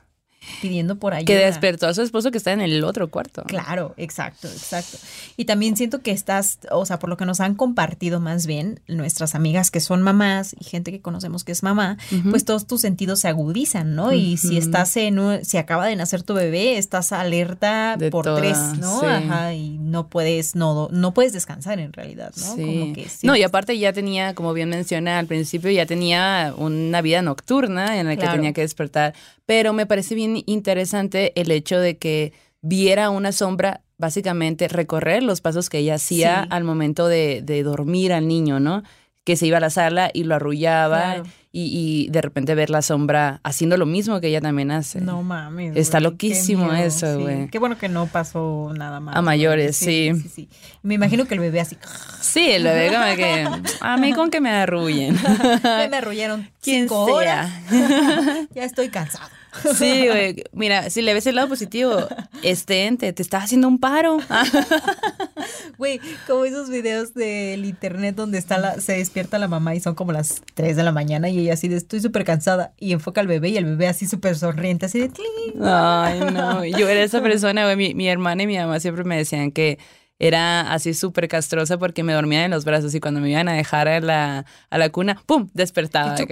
Pidiendo por ayuda. Que despertó a su esposo que está en el otro cuarto. Claro, exacto, exacto. Y también siento que estás, o sea, por lo que nos han compartido más bien nuestras amigas que son mamás y gente que conocemos que es mamá, pues todos tus sentidos se agudizan, ¿no? Y si estás en, un- si acaba de nacer tu bebé, estás alerta De por tres, ¿no? sí. Ajá, y no puedes, no, no puedes descansar en realidad, ¿no? Sí. Como que sí. No, y aparte ya tenía, como bien menciona al principio, ya tenía una vida nocturna en la que tenía que despertar. Pero me parece bien interesante el hecho de que viera una sombra básicamente recorrer los pasos que ella hacía Sí. al momento de, de dormir al niño, ¿no? Que se iba a la sala y lo arrullaba Claro. y, y de repente ver la sombra haciendo lo mismo que ella también hace. No mames. Está loquísimo miedo, eso, sí. güey. Qué bueno que no pasó nada más. A mayores, sí. Me imagino que el bebé así. Sí, lo veo como que a mí con que me arrullen. "Ya me arrullaron Quien cinco horas. sea. ya estoy cansado. Sí, güey. Mira, si le ves el lado positivo, este ente te está haciendo un paro. Güey, como esos videos del internet donde está la, se despierta la mamá y son como las 3 de la mañana y ella así de estoy súper cansada y enfoca al bebé y el bebé así súper sonriente, así de. Ay, no. Yo era esa persona, güey. Mi, mi hermana y mi mamá siempre me decían que era así súper castrosa porque me dormía en los brazos y cuando me iban a dejar a la, a la cuna, ¡pum! despertaba. Qué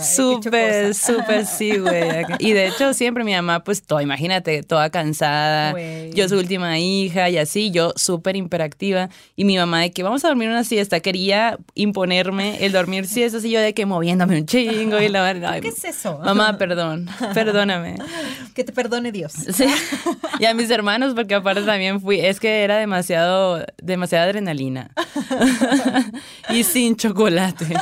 Súper, súper, sí, güey. Y de hecho siempre mi mamá, pues, todo, imagínate, toda cansada, Güey. yo su última hija y así, yo súper hiperactiva. Y mi mamá de que vamos a dormir una siesta, quería imponerme el dormir siestas y yo de que moviéndome un chingo y la verdad. ¿Qué es eso? Mamá, perdón, perdóname. Que te perdone Dios. Sí. Y a mis hermanos, porque aparte también fui, es que era demasiado, demasiada adrenalina. y sin chocolate.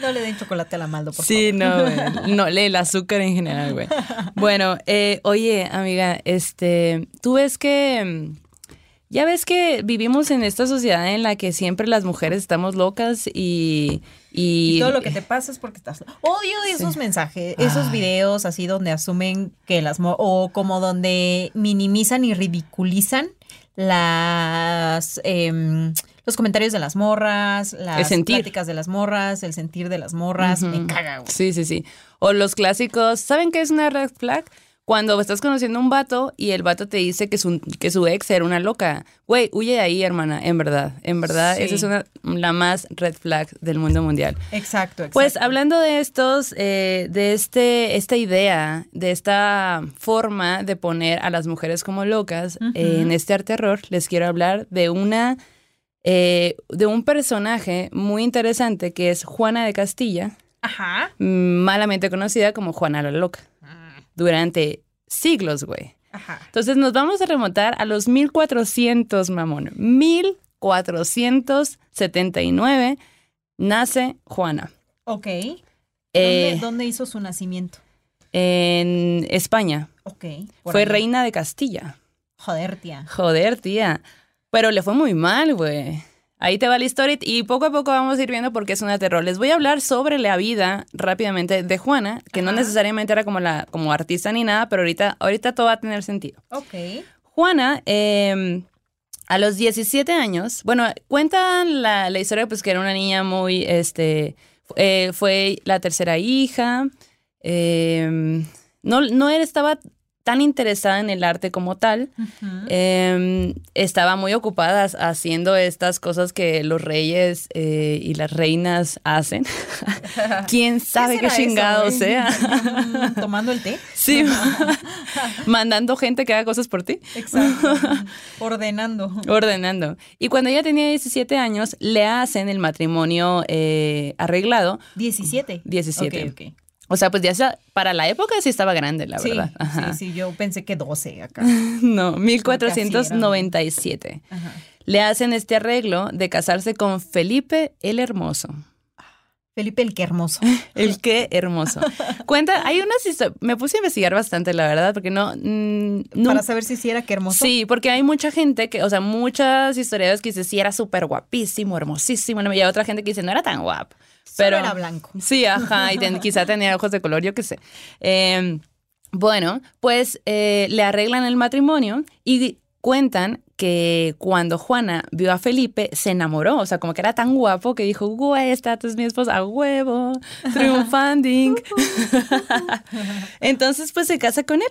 No le den chocolate a la Maldo, por Sí, favor. no, güey. No, le- el azúcar en general, güey. Bueno, eh, oye, amiga, este, tú ves que. Ya ves que vivimos en esta sociedad en la que siempre las mujeres estamos locas y. Y, Y todo lo que te pasa es porque estás. Odio esos mensajes, esos videos así donde asumen que las. o como donde minimizan y ridiculizan las. em, los comentarios de las morras, las pláticas de las morras, el sentir de las morras. Me caga, güey. Sí, sí, sí. O los clásicos, ¿saben qué es una red flag? Cuando estás conociendo a un vato y el vato te dice que su, que su ex era una loca. Güey, huye de ahí, hermana, en verdad. En verdad, Sí. esa es una, la más red flag del mundo mundial. Exacto, exacto. Pues hablando de estos, eh, de este, esta idea, de esta forma de poner a las mujeres como locas eh, en este arte terror, les quiero hablar de una, eh, de un personaje muy interesante que es Juana de Castilla, Ajá. malamente conocida como Juana la Loca, durante siglos, güey. Ajá. Entonces nos vamos a remontar a los 1400, mamón. 1479 nace Juana. Ok. ¿Dónde, Eh, dónde hizo su nacimiento? en España. Ok. Fue ahí. reina de Castilla. Joder, tía. Joder, tía. Pero le fue muy mal, güey. Ahí te va la historia y poco a poco vamos a ir viendo por qué es una terror. Les voy a hablar sobre la vida rápidamente de Juana, que no necesariamente era como, la, como artista ni nada, pero ahorita, ahorita todo va a tener sentido. Ok. Juana, eh, a los 17 años, bueno, cuentan la, la historia pues que era una niña muy, este, eh, fue la tercera hija, eh, no, no era- estaba tan interesada en el arte como tal, eh, estaba muy ocupada haciendo estas cosas que los reyes eh, y las reinas hacen. ¿Quién sabe qué, eso, chingado sea? Tomando el té. Sí, mandando gente que haga cosas por ti. Exacto. Ordenando. Ordenando. Y cuando ella tenía 17 años, le hacen el matrimonio eh, arreglado. 17. 17. Ok, ok. O sea, pues ya sa- para la época sí estaba grande, la sí, verdad. Ajá. sí, sí, yo pensé que 12 acá. No, 1497. Ajá. Le hacen este arreglo de casarse con Felipe el Hermoso. Felipe el que hermoso. El qué hermoso. Cuenta, hay unas historias. Me puse a investigar bastante, la verdad, porque no. mm, no- Para saber si sí era que hermoso. Sí, porque hay mucha gente que, o sea, muchas historiadores que dicen sí era súper guapísimo, hermosísimo, y hay otra gente que dice no era tan guapo. Solo Pero era blanco. Sí, ajá, y ten- quizá tenía ojos de color, yo qué sé. Eh, bueno, pues eh, le arreglan el matrimonio y cuentan que cuando Juana vio a Felipe se enamoró, o sea, como que era tan guapo que dijo, güey, esta es mi esposa, a huevo, triunfanding. Entonces, pues se casa con él.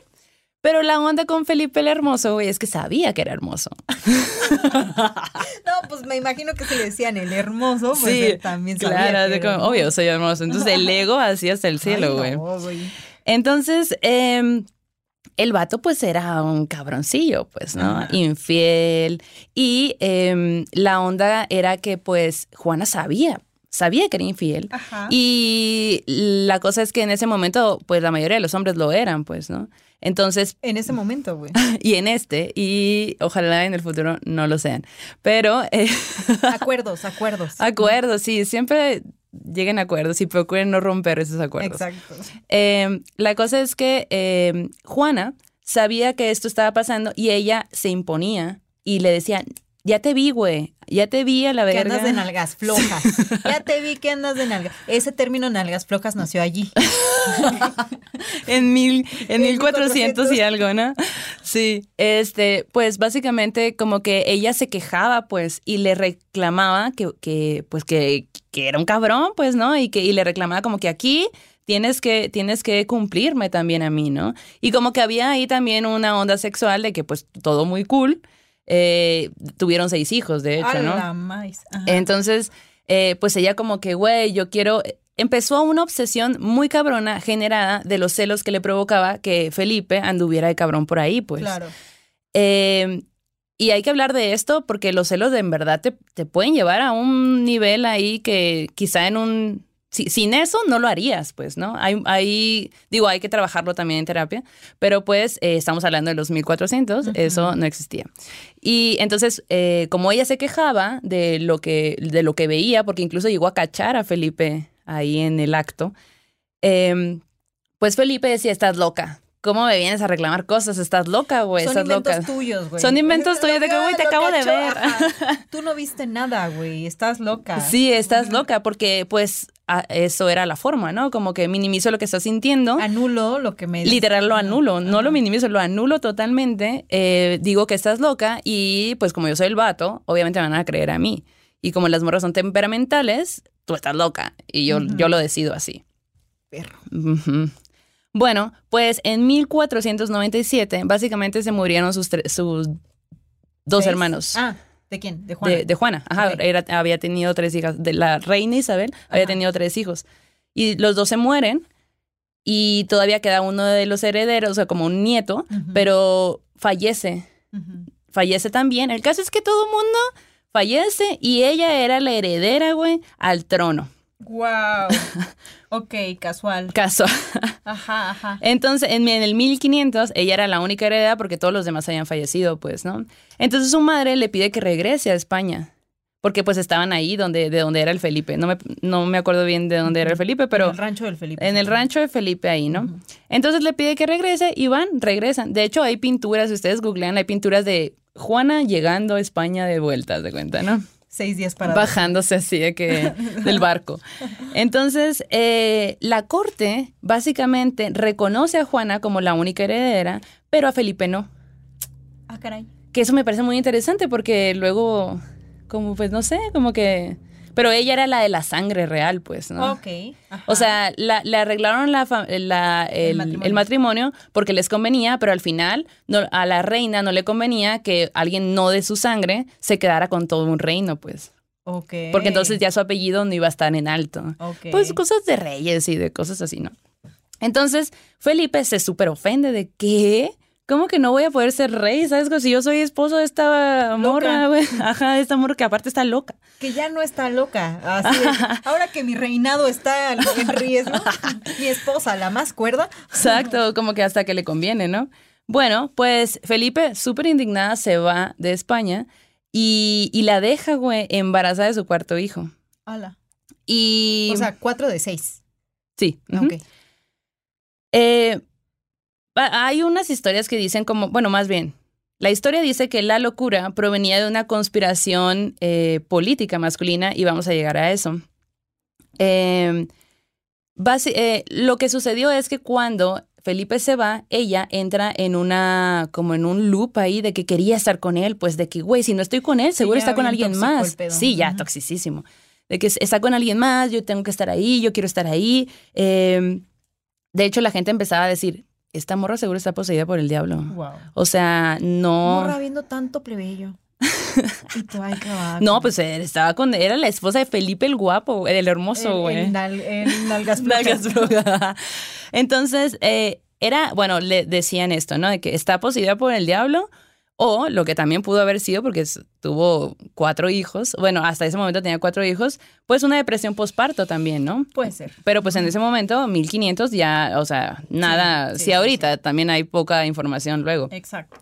Pero la onda con Felipe el Hermoso, güey, es que sabía que era hermoso. No, pues me imagino que se le decían el hermoso, pues él también sabía claro, que era como, obvio, soy hermoso. Entonces el ego hacía hasta el cielo, güey. no. Entonces, eh, el vato pues era un cabroncillo, pues, ¿no? Ajá. Infiel. Y eh, la onda era que pues Juana sabía, sabía que era infiel. Ajá. Y la cosa es que en ese momento pues la mayoría de los hombres lo eran, pues, ¿no? Entonces, En ese momento, güey. y en este, y ojalá en el futuro no lo sean. Pero, eh, Acuerdos, acuerdos. acuerdos, sí, siempre lleguen a acuerdos y procuren no romper esos acuerdos. Exacto. Eh, la cosa es que eh, Juana sabía que esto estaba pasando y ella se imponía y le decía, ya te vi, güey, ya te vi a la Que verga. andas de nalgas flojas. Ya te vi que andas de nalgas. Ese término nalgas flojas nació allí. en mil, en En 1400 y algo, ¿no? Sí, este, pues básicamente como que ella se quejaba, pues, y le reclamaba que, que pues, que, que era un cabrón, pues, ¿no? Y que y le reclamaba como que aquí tienes que, tienes que cumplirme también a mí, ¿no? Y como que había ahí también una onda sexual de que, pues, todo muy cool. Eh, tuvieron seis hijos, de hecho, ¿no? la. Ajá. Entonces, eh, pues ella como que, güey, yo quiero... Empezó una obsesión muy cabrona generada de los celos que le provocaba que Felipe anduviera de cabrón por ahí, pues. claro. Eh, y hay que hablar de esto porque los celos de en verdad te, te pueden llevar a un nivel ahí que quizá en un... si- sin eso no lo harías, pues, ¿no? Hay, hay, digo, hay que trabajarlo también en terapia, pero pues eh, estamos hablando de los 1400, eso no existía. Y entonces, eh, como ella se quejaba de lo, que, de lo que veía, porque incluso llegó a cachar a Felipe ahí en el acto, eh, pues Felipe decía, estás loca. ¿Cómo me vienes a reclamar cosas? Estás loca, güey. Son inventos tuyos, güey. Son inventos tuyos de que, güey, te acabo de ver. ajá. Tú no viste nada, güey. Estás loca. Sí, estás loca porque pues a- eso era la forma, ¿no? Como que minimizo lo que estás sintiendo. Anulo lo que me Literal lo anulo, no lo minimizo, lo anulo totalmente. eh, digo que estás loca y pues como yo soy el vato, obviamente me van a creer a mí. Y como las morras son temperamentales, tú estás loca y yo, yo lo decido así. Perro. Bueno, pues en 1497 básicamente se murieron sus, sus dos hermanos. Ah, ¿de quién? De Juana. De, de Juana. Ajá, era- había tenido tres hijas. De la reina Isabel había tenido tres hijos. Y los dos se mueren y todavía queda uno de los herederos, o sea, como un nieto, pero fallece. Fallece también. El caso es que todo el mundo fallece y ella era la heredera, güey, al trono. Wow. ok, casual. Caso. Ajá, ajá. Entonces, en, en el 1500, ella era la única heredera porque todos los demás habían fallecido, pues, ¿no? Entonces su madre le pide que regrese a España. Porque pues estaban ahí donde, de donde era el Felipe. No me, no me acuerdo bien de dónde era el Felipe, pero en el rancho del Felipe. en el rancho de Felipe ahí, ¿no? Entonces le pide que regrese y van, regresan. De hecho, hay pinturas, si ustedes googlean, hay pinturas de Juana llegando a España de vueltas, de cuenta, ¿no? Seis días para. bajándose así de que del barco. Entonces, eh, la corte básicamente reconoce a Juana como la única heredera, pero a Felipe no. Ah, caray. Que eso me parece muy interesante porque luego, como pues no sé, como que... Pero ella era la de la sangre real, pues, ¿no? Ok. ajá. O sea, la- le arreglaron la la- el, el matrimonio. matrimonio. porque les convenía, pero al final no- a la reina no le convenía que alguien no de su sangre se quedara con todo un reino, pues. Ok. Porque entonces ya su apellido no iba a estar en alto. Ok. Pues cosas de reyes y de cosas así, ¿no? Entonces Felipe se súper ofende de ¿qué? ¿Cómo que no voy a poder ser rey? ¿Sabes? Si yo soy esposo de esta morra, güey. Ajá, de esta morra que aparte está loca. Que ya no está loca. Así de, ahora que mi reinado está en riesgo, mi esposa, la más cuerda. Exacto, como que hasta que le conviene, ¿no? Bueno, pues Felipe, súper indignada, se va de España y, y la deja, güey, embarazada de su cuarto hijo. Ala. Y... O sea, cuatro de seis. sí. Ok. Eh, hay unas historias que dicen como, bueno, más bien, la historia dice que la locura provenía de una conspiración eh, política masculina y vamos a llegar a eso. Eh, basi- eh, lo que sucedió es que cuando Felipe se va, ella entra en una, como en un loop ahí de que quería estar con él, pues de que, güey, si no estoy con él, seguro está con alguien más. Sí, ya, toxicísimo. De que está con alguien más, yo tengo que estar ahí, yo quiero estar ahí. Eh, de hecho, la gente empezaba a decir, esta morra seguro está poseída por el diablo. Wow. O sea, no... Morra viendo tanto plebeyo. y tú, ay. No, pues él estaba con... Era la esposa de Felipe el guapo, el hermoso, el, güey. el, nal- el nalgas. Entonces, eh, era, bueno, le decían esto, ¿no? De que está poseída por el diablo o lo que también pudo haber sido, porque tuvo cuatro hijos, bueno, hasta ese momento tenía cuatro hijos, pues una depresión posparto también, ¿no? Puede ser. Pero pues en ese momento, 1500 ya, o sea, nada, Sí, sí, ahorita también hay poca información luego. Exacto.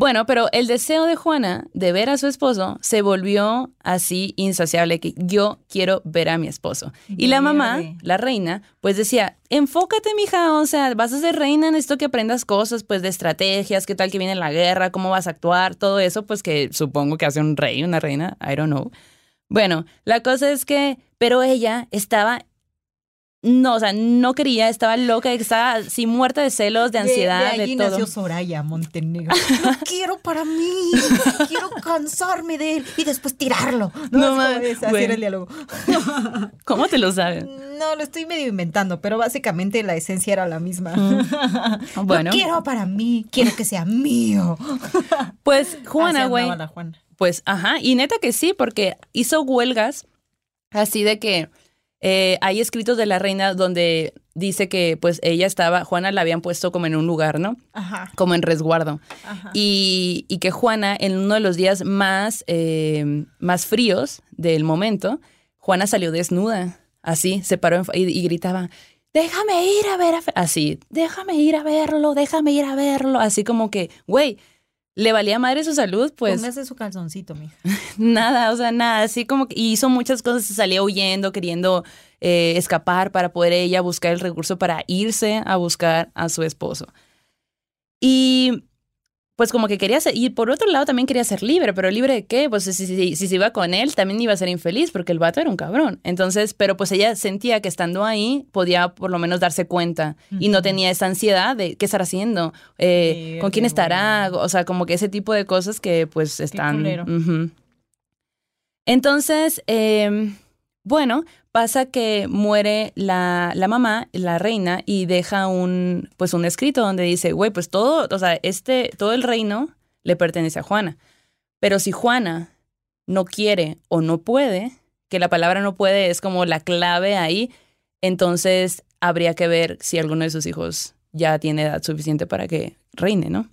Bueno, pero el deseo de Juana de ver a su esposo se volvió así insaciable que yo quiero ver a mi esposo. Y la mamá, la reina, pues decía, enfócate, mija, o sea, vas a ser reina, necesito que aprendas cosas, pues, de estrategias, qué tal que viene la guerra, cómo vas a actuar, todo eso, pues, que supongo que hace un rey, una reina, I don't know. Bueno, la cosa es que, pero ella estaba no, o sea, no quería, estaba loca, estaba así muerta de celos, de ansiedad, de, ahí todo. nació Soraya Montenegro. Lo quiero para mí. Quiero cansarme de él y después tirarlo. No No, mames, era el diálogo. ¿Cómo te lo sabes? No, lo estoy medio inventando, pero básicamente la esencia era la misma. Bueno. Lo quiero para mí. Quiero que sea mío. Pues Juana, güey, Juana. pues ajá, y neta que sí, porque hizo huelgas así de que eh, hay escritos de la reina donde dice que pues ella estaba, Juana la habían puesto como en un lugar, ¿no? Ajá. Como en resguardo. Ajá. Y, y que Juana, en uno de los días más, eh, más fríos del momento, Juana salió desnuda, así, se paró y, y gritaba, déjame ir a ver a Fe-", Así, déjame ir a verlo, déjame ir a verlo. Así como que, güey, le valía madre su salud, pues Póngase su calzoncito, mija. nada, o sea, nada. Así como que hizo muchas cosas, se salía huyendo, queriendo eh, escapar para poder ella buscar el recurso para irse a buscar a su esposo. Y pues como que quería ser, y por otro lado también quería ser libre, pero libre de qué? Pues si, si, si- si se iba con él, también iba a ser infeliz, porque el vato era un cabrón. Entonces, pero pues ella sentía que estando ahí podía por lo menos darse cuenta y no tenía esa ansiedad de qué estar haciendo, Eh, con quién estará, o sea, como que ese tipo de cosas que pues están... Entonces, eh, bueno, pasa que muere la, la mamá, la reina, y deja un, pues un escrito donde dice, güey, pues todo, o sea, este, todo el reino le pertenece a Juana. Pero si Juana no quiere o no puede, que la palabra no puede es como la clave ahí, entonces habría que ver si alguno de sus hijos ya tiene edad suficiente para que reine, ¿no?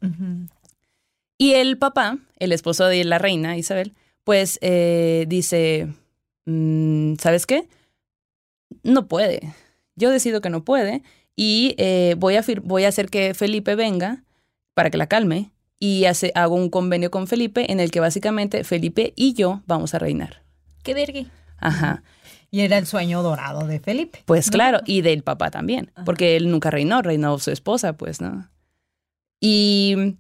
Y el papá, el esposo de la reina, Isabel, pues eh, dice, mm, ¿sabes qué? No puede. Yo decido que no puede y eh, voy, a fir- voy a hacer que Felipe venga para que la calme y hace, hago un convenio con Felipe en el que básicamente Felipe y yo vamos a reinar. Qué vergue. Ajá. Y era el sueño dorado de Felipe. Pues claro, y del papá también, Ajá. porque él nunca reinó, reinó su esposa, pues, ¿no? Y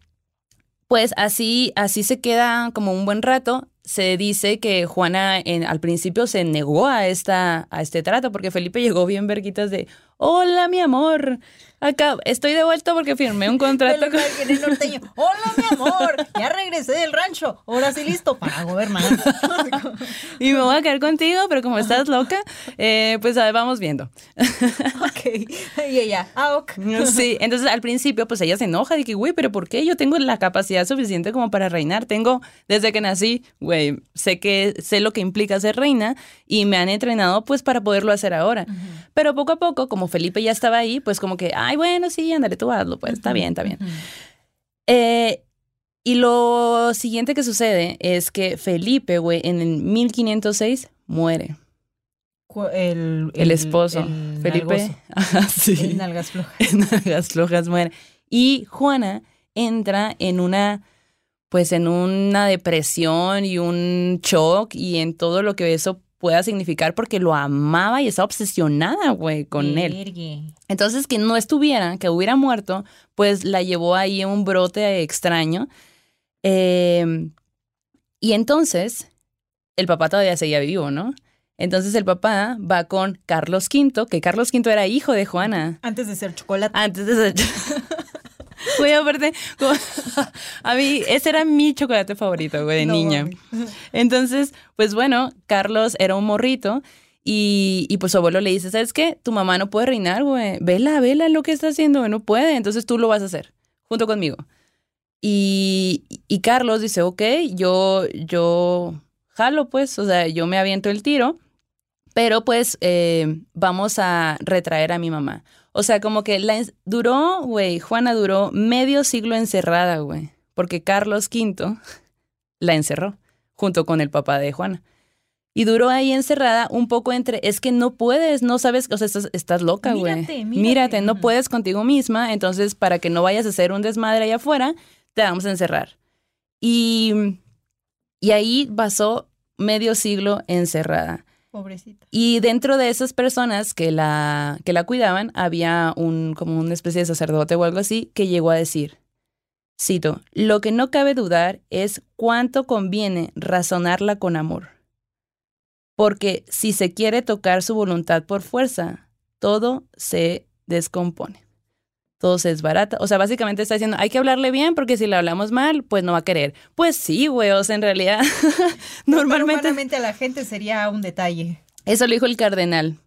pues así, así se queda como un buen rato. Se dice que Juana en, al principio se negó a, esta, a este trato porque Felipe llegó bien verguitas de, hola mi amor, acá estoy de vuelta porque firmé un contrato. con-". el norteño. Hola, mi amor. Ya regresé del rancho. Ahora sí listo para gobernar. y me voy a quedar contigo, pero como estás loca, eh, pues a ver, vamos viendo. ok. Y ella, ah, ok. Sí, entonces al principio pues ella se enoja de que, güey, pero ¿por qué? Yo tengo la capacidad suficiente como para reinar. Tengo, desde que nací, güey, sé que sé lo que implica ser reina y me han entrenado pues para poderlo hacer ahora. Pero poco a poco, como Felipe ya estaba ahí, pues como que, ay, bueno, sí, ándale, tú hazlo, pues está bien, está bien. Eh, y lo siguiente que sucede es que Felipe, güey, en el 1506 muere. El, El, esposo, el Felipe. sí. El nalgas flojas. en Nalgas Flojas muere. Y Juana entra en una, pues en una depresión y un shock y en todo lo que eso pueda significar porque lo amaba y estaba obsesionada, güey, con él. Entonces, que no estuviera, que hubiera muerto, pues la llevó ahí a un brote extraño. Eh, y entonces, el papá todavía seguía vivo, ¿no? Entonces el papá va con Carlos V, que Carlos V era hijo de Juana. Antes de ser chocolate. Antes de ser... Güey, aparte, como- a mí ese era mi chocolate favorito, güey, de No niña. Entonces, pues bueno, Carlos era un morrito y, y pues su abuelo le dice, ¿sabes qué? Tu mamá no puede reinar, güey. Vela, vela lo que está haciendo, güey, no puede. Entonces tú lo vas a hacer, junto conmigo. Y, y Carlos dice, ok, yo, yo jalo, pues, o sea, yo me aviento el tiro, pero pues eh, vamos a retraer a mi mamá. O sea, como que la duró, güey, Juana duró medio siglo encerrada, güey, porque Carlos V la encerró junto con el papá de Juana. Y duró ahí encerrada un poco entre, es que no puedes, no sabes, o sea, estás, estás loca, güey. Mírate, mírate. no puedes contigo misma, entonces para que no vayas a hacer un desmadre allá afuera, te vamos a encerrar. Y, y ahí pasó medio siglo encerrada. Pobrecita. Y dentro de esas personas que la, que la cuidaban, había un, como una especie de sacerdote o algo así, que llegó a decir, cito, lo que no cabe dudar es cuánto conviene razonarla con amor. Porque si se quiere tocar su voluntad por fuerza, todo se descompone. Todo se desbarata. O sea, básicamente está diciendo, hay que hablarle bien porque si le hablamos mal, pues no va a querer. Pues sí, güey, o sea, en realidad, normalmente... Normalmente a la gente sería un detalle. Eso lo dijo el cardenal.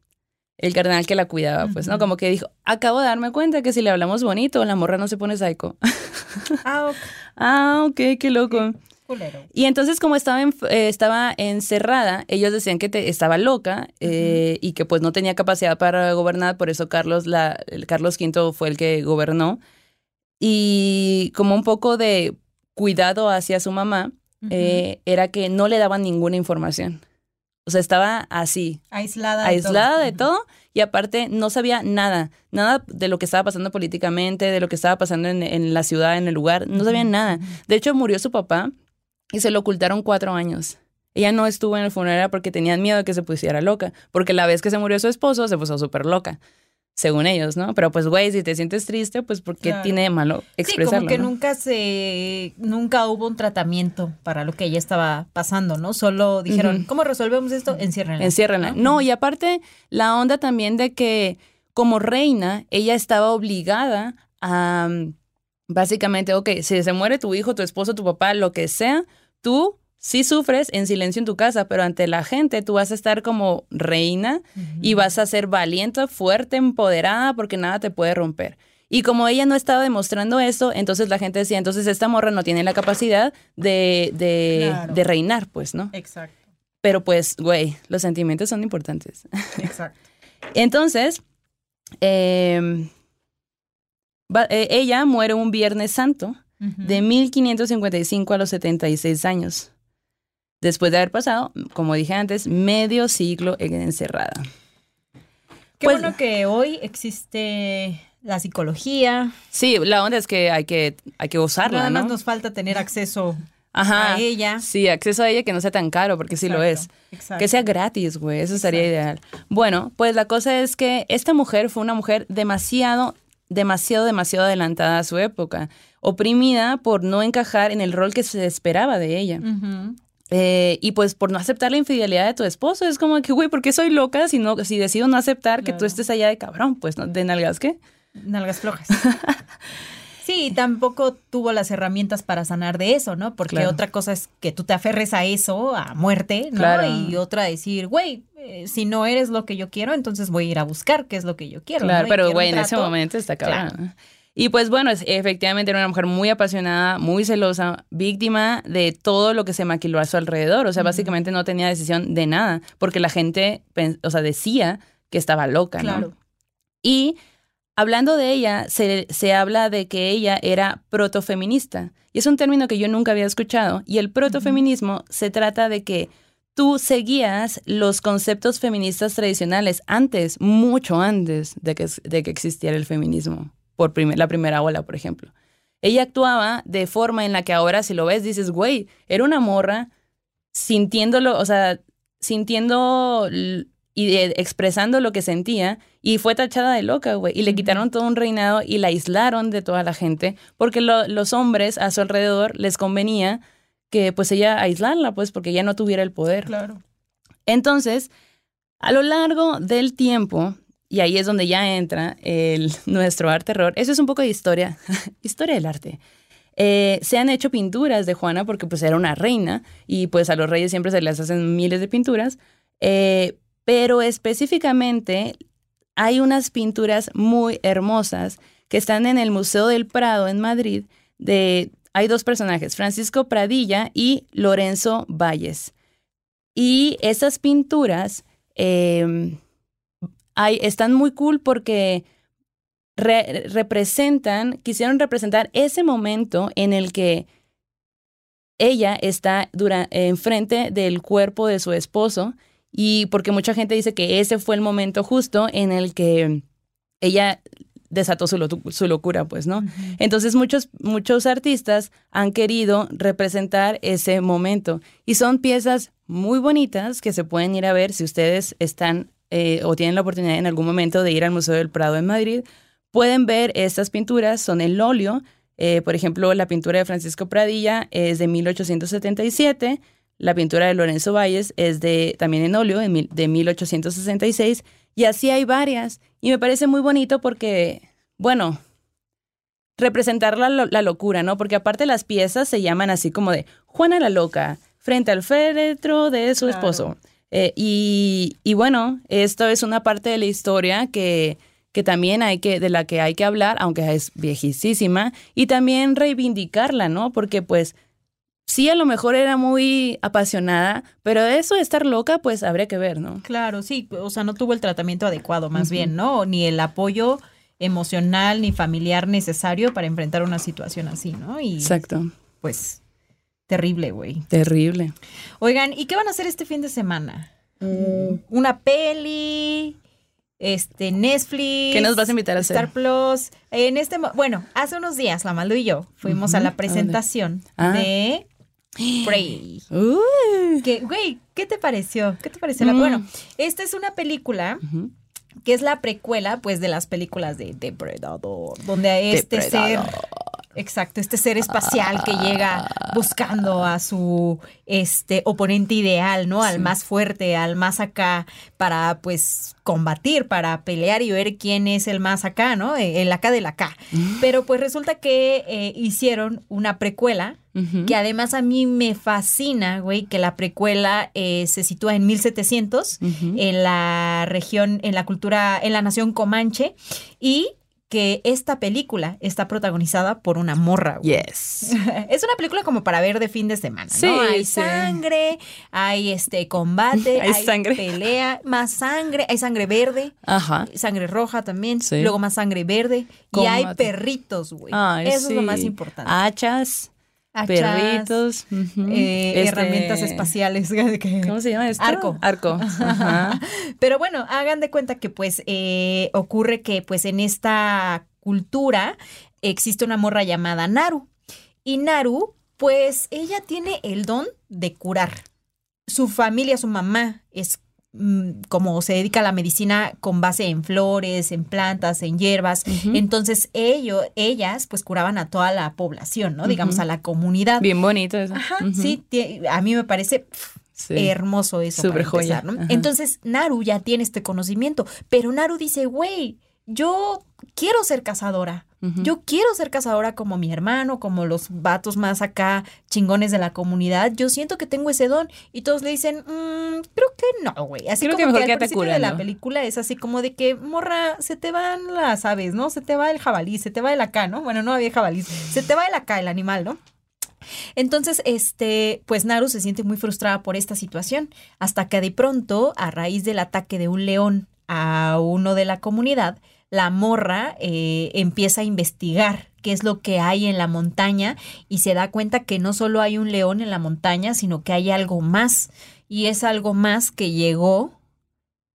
El cardenal que la cuidaba, pues, ¿no? Como que dijo, acabo de darme cuenta que si le hablamos bonito, la morra no se pone psycho. Ah, ok. ah, ok, qué loco. Culero. Y entonces como estaba, en- eh, estaba encerrada, ellos decían que te- estaba loca eh, y que pues no tenía capacidad para gobernar, por eso Carlos, la, el Carlos V fue el que gobernó. Y como un poco de cuidado hacia su mamá, eh, era que no le daban ninguna información. O sea, estaba así, Aislada. de aislada todo. de todo y aparte no sabía nada, nada de lo que estaba pasando políticamente, de lo que estaba pasando en, en la ciudad, en el lugar, no sabía nada. De hecho, murió su papá y se lo ocultaron cuatro años. Ella no estuvo en el funeral porque tenían miedo de que se pusiera loca, porque la vez que se murió su esposo se puso súper loca, según ellos, ¿no? Pero pues, güey, si te sientes triste, pues, ¿por qué Claro. tiene de malo Sí, expresarlo? como que no? nunca se, nunca hubo un tratamiento para lo que ella estaba pasando, ¿no? Solo dijeron. ¿cómo resolvemos esto? Enciérrenla. Enciérrenla. No, y aparte, la onda también de que como reina, ella estaba obligada a, mm, básicamente, ok, si se muere tu hijo, tu esposo, tu papá, lo que sea, tú sí sufres en silencio en tu casa, pero ante la gente tú vas a estar como reina y vas a ser valiente, fuerte, empoderada, porque nada te puede romper. Y como ella no estaba demostrando eso, entonces la gente decía, entonces esta morra no tiene la capacidad de, de, Claro. de reinar, pues, ¿no? Exacto, Pero pues, güey, los sentimientos son importantes. exacto. Entonces, va- eh, ella muere un Viernes Santo de 1555 a los 76 años, después de haber pasado, como dije antes, medio siglo encerrada. Qué Pues- bueno que hoy existe la psicología. Sí, la onda es que hay que, hay que usarla, Nada más ¿no? nos falta tener acceso Ajá. a ella. Sí, acceso a ella que no sea tan caro, porque sí lo es. Exacto, exacto. Que sea gratis, güey, eso sería ideal. Bueno, pues la cosa es que esta mujer fue una mujer demasiado, demasiado, demasiado adelantada a su época, oprimida por no encajar en el rol que se esperaba de ella. Eh, y pues por no aceptar la infidelidad de tu esposo, es como que, güey, ¿por qué soy loca si, no, si decido no aceptar que tú estés allá de cabrón? Pues, ¿no? ¿De nalgas qué? Nalgas flojas. Sí, y tampoco tuvo las herramientas para sanar de eso, ¿no? Porque Claro. otra cosa es que tú te aferres a eso, a muerte, ¿no? Claro. Y otra decir, güey, eh, si no eres lo que yo quiero, entonces voy a ir a buscar qué es lo que yo quiero. Claro, pero güey, en ese momento está cabrón. Y pues bueno, es- efectivamente era una mujer muy apasionada, muy celosa, víctima de todo lo que se maquiló a su alrededor. O sea, básicamente no tenía decisión de nada, porque la gente, o sea, decía que estaba loca, ¿no? Claro. Y hablando de ella, se, se habla de que ella era protofeminista. Y es un término que yo nunca había escuchado. Y el protofeminismo se trata de que tú seguías los conceptos feministas tradicionales antes, mucho antes de que, de que existiera el feminismo, por la primera ola, por ejemplo. Ella actuaba de forma en la que ahora si lo ves dices, güey, era una morra sintiéndolo, o sea, sintiendo y eh, expresando lo que sentía y fue tachada de loca, güey. Y le quitaron todo un reinado y la aislaron de toda la gente porque lo- los hombres a su alrededor les convenía que pues ella aislarla, pues porque ella no tuviera el poder. Claro. Entonces, a lo largo del tiempo, y ahí es donde ya entra el, nuestro arte terror, eso es un poco de historia, historia del arte. Eh, se han hecho pinturas de Juana porque pues era una reina y pues a los reyes siempre se les hacen miles de pinturas, eh, pero específicamente hay unas pinturas muy hermosas que están en el Museo del Prado en Madrid. De, hay dos personajes, Francisco Pradilla y Lorenzo Valles. Y esas pinturas eh, hay- están muy cool porque re- representan, quisieron representar ese momento en el que ella está dura- enfrente del cuerpo de su esposo y porque mucha gente dice que ese fue el momento justo en el que ella desató su, lo- su locura, pues, ¿no? Entonces muchos, muchos artistas han querido representar ese momento y son piezas muy bonitas que se pueden ir a ver si ustedes están eh, o tienen la oportunidad en algún momento de ir al Museo del Prado en Madrid. Pueden ver estas pinturas, son el óleo. Eh, por ejemplo, la pintura de Francisco Pradilla es de 1877, la pintura de Lorenzo Valles es de también en óleo, de, mil- de 1866, Y así hay varias. Y me parece muy bonito porque, bueno, representar la, la locura, ¿no? Porque aparte las piezas se llaman así como de Juana la Loca, frente al féretro de su Claro. esposo. Eh, y, y bueno, esto es una parte de la historia que, que también hay que, de la que hay que hablar, aunque es viejísima, y también reivindicarla, ¿no? Porque pues sí, a lo mejor era muy apasionada, pero eso de estar loca, pues habría que ver, ¿no? Claro, sí, o sea, no tuvo el tratamiento adecuado, más bien, ¿no? Ni el apoyo emocional ni familiar necesario para enfrentar una situación así, ¿no? Y Exacto. pues terrible, güey. Terrible. Oigan, ¿y qué van a hacer este fin de semana? Mm. Una peli, este Netflix. ¿Qué nos vas a invitar a hacer? Star Plus. En este, bueno, hace unos días la Malú y yo fuimos a la presentación Ah. de Prey. Que, güey, ¿qué te pareció? ¿Qué te pareció? Mm. Bueno, esta es una película que es la precuela, pues, de las películas de Depredador, donde este Depredador. ser, exacto, este ser espacial que llega buscando a su este oponente ideal, ¿no? Al Sí. más fuerte, al más acá, para pues combatir, para pelear y ver quién es el más acá, ¿no? Eh, El acá del acá. Pero pues resulta que eh, hicieron una precuela que además a mí me fascina, güey, que la precuela eh, se sitúa en 1700 Ujú. en la región, en la cultura, en la nación comanche y que esta película está protagonizada por una morra. güey. Yes. Es una película como para ver de fin de semana, Sí, ¿no? Hay sí. sangre, hay este combate, Hay hay, sangre. pelea, más sangre, hay sangre verde, Ajá. sangre roja también, Sí. luego más sangre verde y hay perritos, güey. Ay, Eso es lo más importante. Hachas, Perritos, eh, Este, herramientas espaciales. que- ¿Cómo se llama esto? Arco. Arco. Ajá. Pero bueno, hagan de cuenta que pues eh, ocurre que pues en esta cultura existe una morra llamada Naru. Y Naru, pues ella tiene el don de curar. Su familia, su mamá es como se dedica a la medicina con base en flores, en plantas, en hierbas. Entonces ellos, ellas pues curaban a toda la población, ¿no? Digamos a la comunidad. Bien bonito eso. Ajá, sí, a mí me parece Sí. hermoso eso. Súper para empezar, joya. ¿no? Ajá. Entonces, Naru ya tiene este conocimiento, pero Naru dice, güey, yo quiero ser cazadora. Yo quiero ser cazadora como mi hermano, como los vatos más acá chingones de la comunidad. Yo siento que tengo ese don. Y todos le dicen, "Mm, creo que no, güey. Así Creo que como mejor que, al principio de la película es así como de que, morra, se te van las aves, ¿no? Se te va el jabalí, se te va el acá, ¿no? Bueno, no había jabalí. Se te va el acá, el animal, ¿no? Entonces, este, pues Naru se siente muy frustrada por esta situación, hasta que de pronto, a raíz del ataque de un león a uno de la comunidad, la morra eh, empieza a investigar qué es lo que hay en la montaña y se da cuenta que no solo hay un león en la montaña, sino que hay algo más. Y es algo más que llegó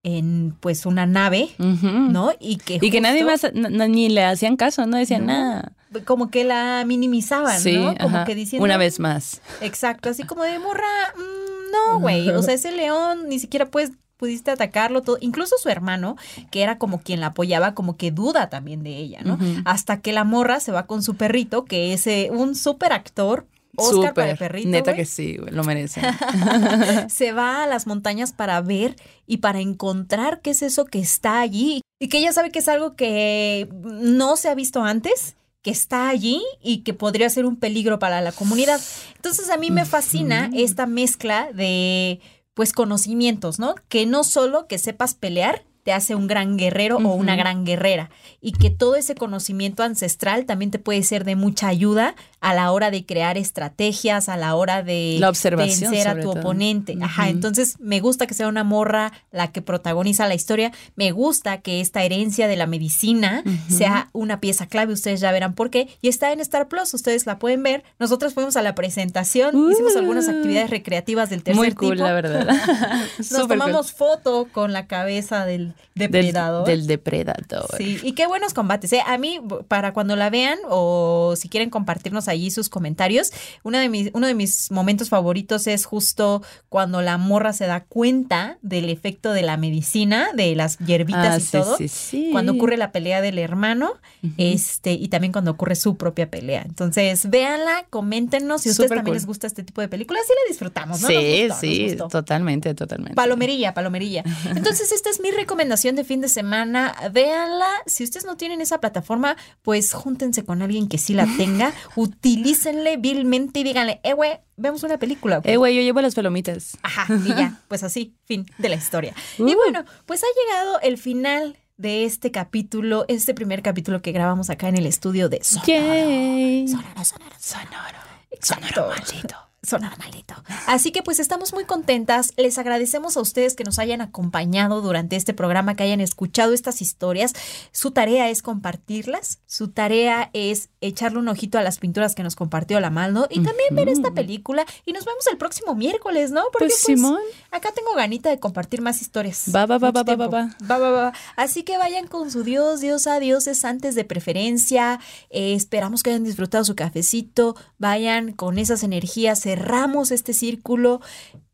en pues una nave. ¿no? Y que, Y que nadie más, ni le hacían caso, no decían No. nada. como que la minimizaban, Sí, ¿no? Como ajá. que diciendo Una vez más. Exacto, así como de morra, mm, no, güey, o sea, ese león ni siquiera pues pudiste atacarlo todo, incluso su hermano, que era como quien la apoyaba, como que duda también de ella, ¿no? Hasta que la morra se va con su perrito, que es eh, un súper actor, Oscar para el perrito, Neta que sí, güey, lo merece. se va a las montañas para ver y para encontrar qué es eso que está allí y que ella sabe que es algo que no se ha visto antes que está allí y que podría ser un peligro para la comunidad. Entonces a mí me fascina esta mezcla de pues conocimientos, ¿no? Que no solo que sepas pelear te hace un gran guerrero o una gran guerrera y que todo ese conocimiento ancestral también te puede ser de mucha ayuda a la hora de crear estrategias, a la hora de La observación, vencer a tu todo. oponente. Ajá, entonces me gusta que sea una morra la que protagoniza la historia. Me gusta que esta herencia de la medicina sea una pieza clave. Ustedes ya verán por qué. Y está en Star Plus. Ustedes la pueden ver. Nosotros fuimos a la presentación. Hicimos Uh. algunas actividades recreativas del tercer Muy cool, tipo. la verdad. Nos tomamos foto con la cabeza del. Depredador. Del, del depredador. Sí, y qué buenos combates. ¿eh? A mí, para cuando la vean o si quieren compartirnos allí sus comentarios, uno de, mis, uno de mis momentos favoritos es justo cuando la morra se da cuenta del efecto de la medicina, de las hierbitas Ah, y sí, todo. sí, sí. Cuando ocurre la pelea del hermano, este, y también cuando ocurre su propia pelea. Entonces, véanla, coméntenos si a ustedes también cool. les gusta este tipo de películas. Sí la disfrutamos, ¿no? Nos Sí, nos sí, gustó. totalmente, totalmente. Palomerilla, palomerilla. Entonces, esta es mi recomendación recomendación de fin de semana. Véanla. Si ustedes no tienen esa plataforma, pues júntense con alguien que sí la tenga. Utilícenle vilmente y díganle, eh, güey, vemos una película. Eh, güey, yo llevo las palomitas. Ajá, y ya, pues así, fin de la historia. Y bueno, pues ha llegado el final de este capítulo, este primer capítulo que grabamos acá en el estudio de Sonoro. Yay. Sonoro, sonoro, Sonoro. Exacto. Sonoro maldito. Sonoro maldito. Así que pues estamos muy contentas. Les agradecemos a ustedes que nos hayan acompañado durante este programa, que hayan escuchado estas historias. Su tarea es compartirlas. Su tarea es echarle un ojito a las pinturas que nos compartió la Maldo y también ver esta película. Y nos vemos el próximo miércoles, ¿no? Porque Pues, Simón. acá tengo ganita de compartir más historias. Va, va, va, va, va, va, va. Va, va, va. Así que vayan con su Dios, diosa, dioses antes de preferencia. Eh, esperamos que hayan disfrutado su cafecito. Vayan con esas energías. Cerramos este círculo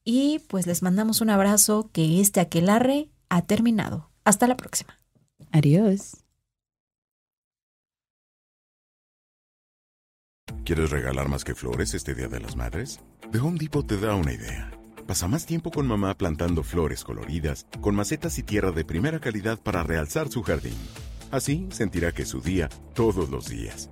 y pues les mandamos un abrazo que este aquelarre ha terminado. Hasta la próxima. Adiós. ¿Quieres regalar más que flores este Día de las Madres? The Home Depot te da una idea. Pasa más tiempo con mamá plantando flores coloridas, con macetas y tierra de primera calidad para realzar su jardín. Así sentirá que es su día todos los días.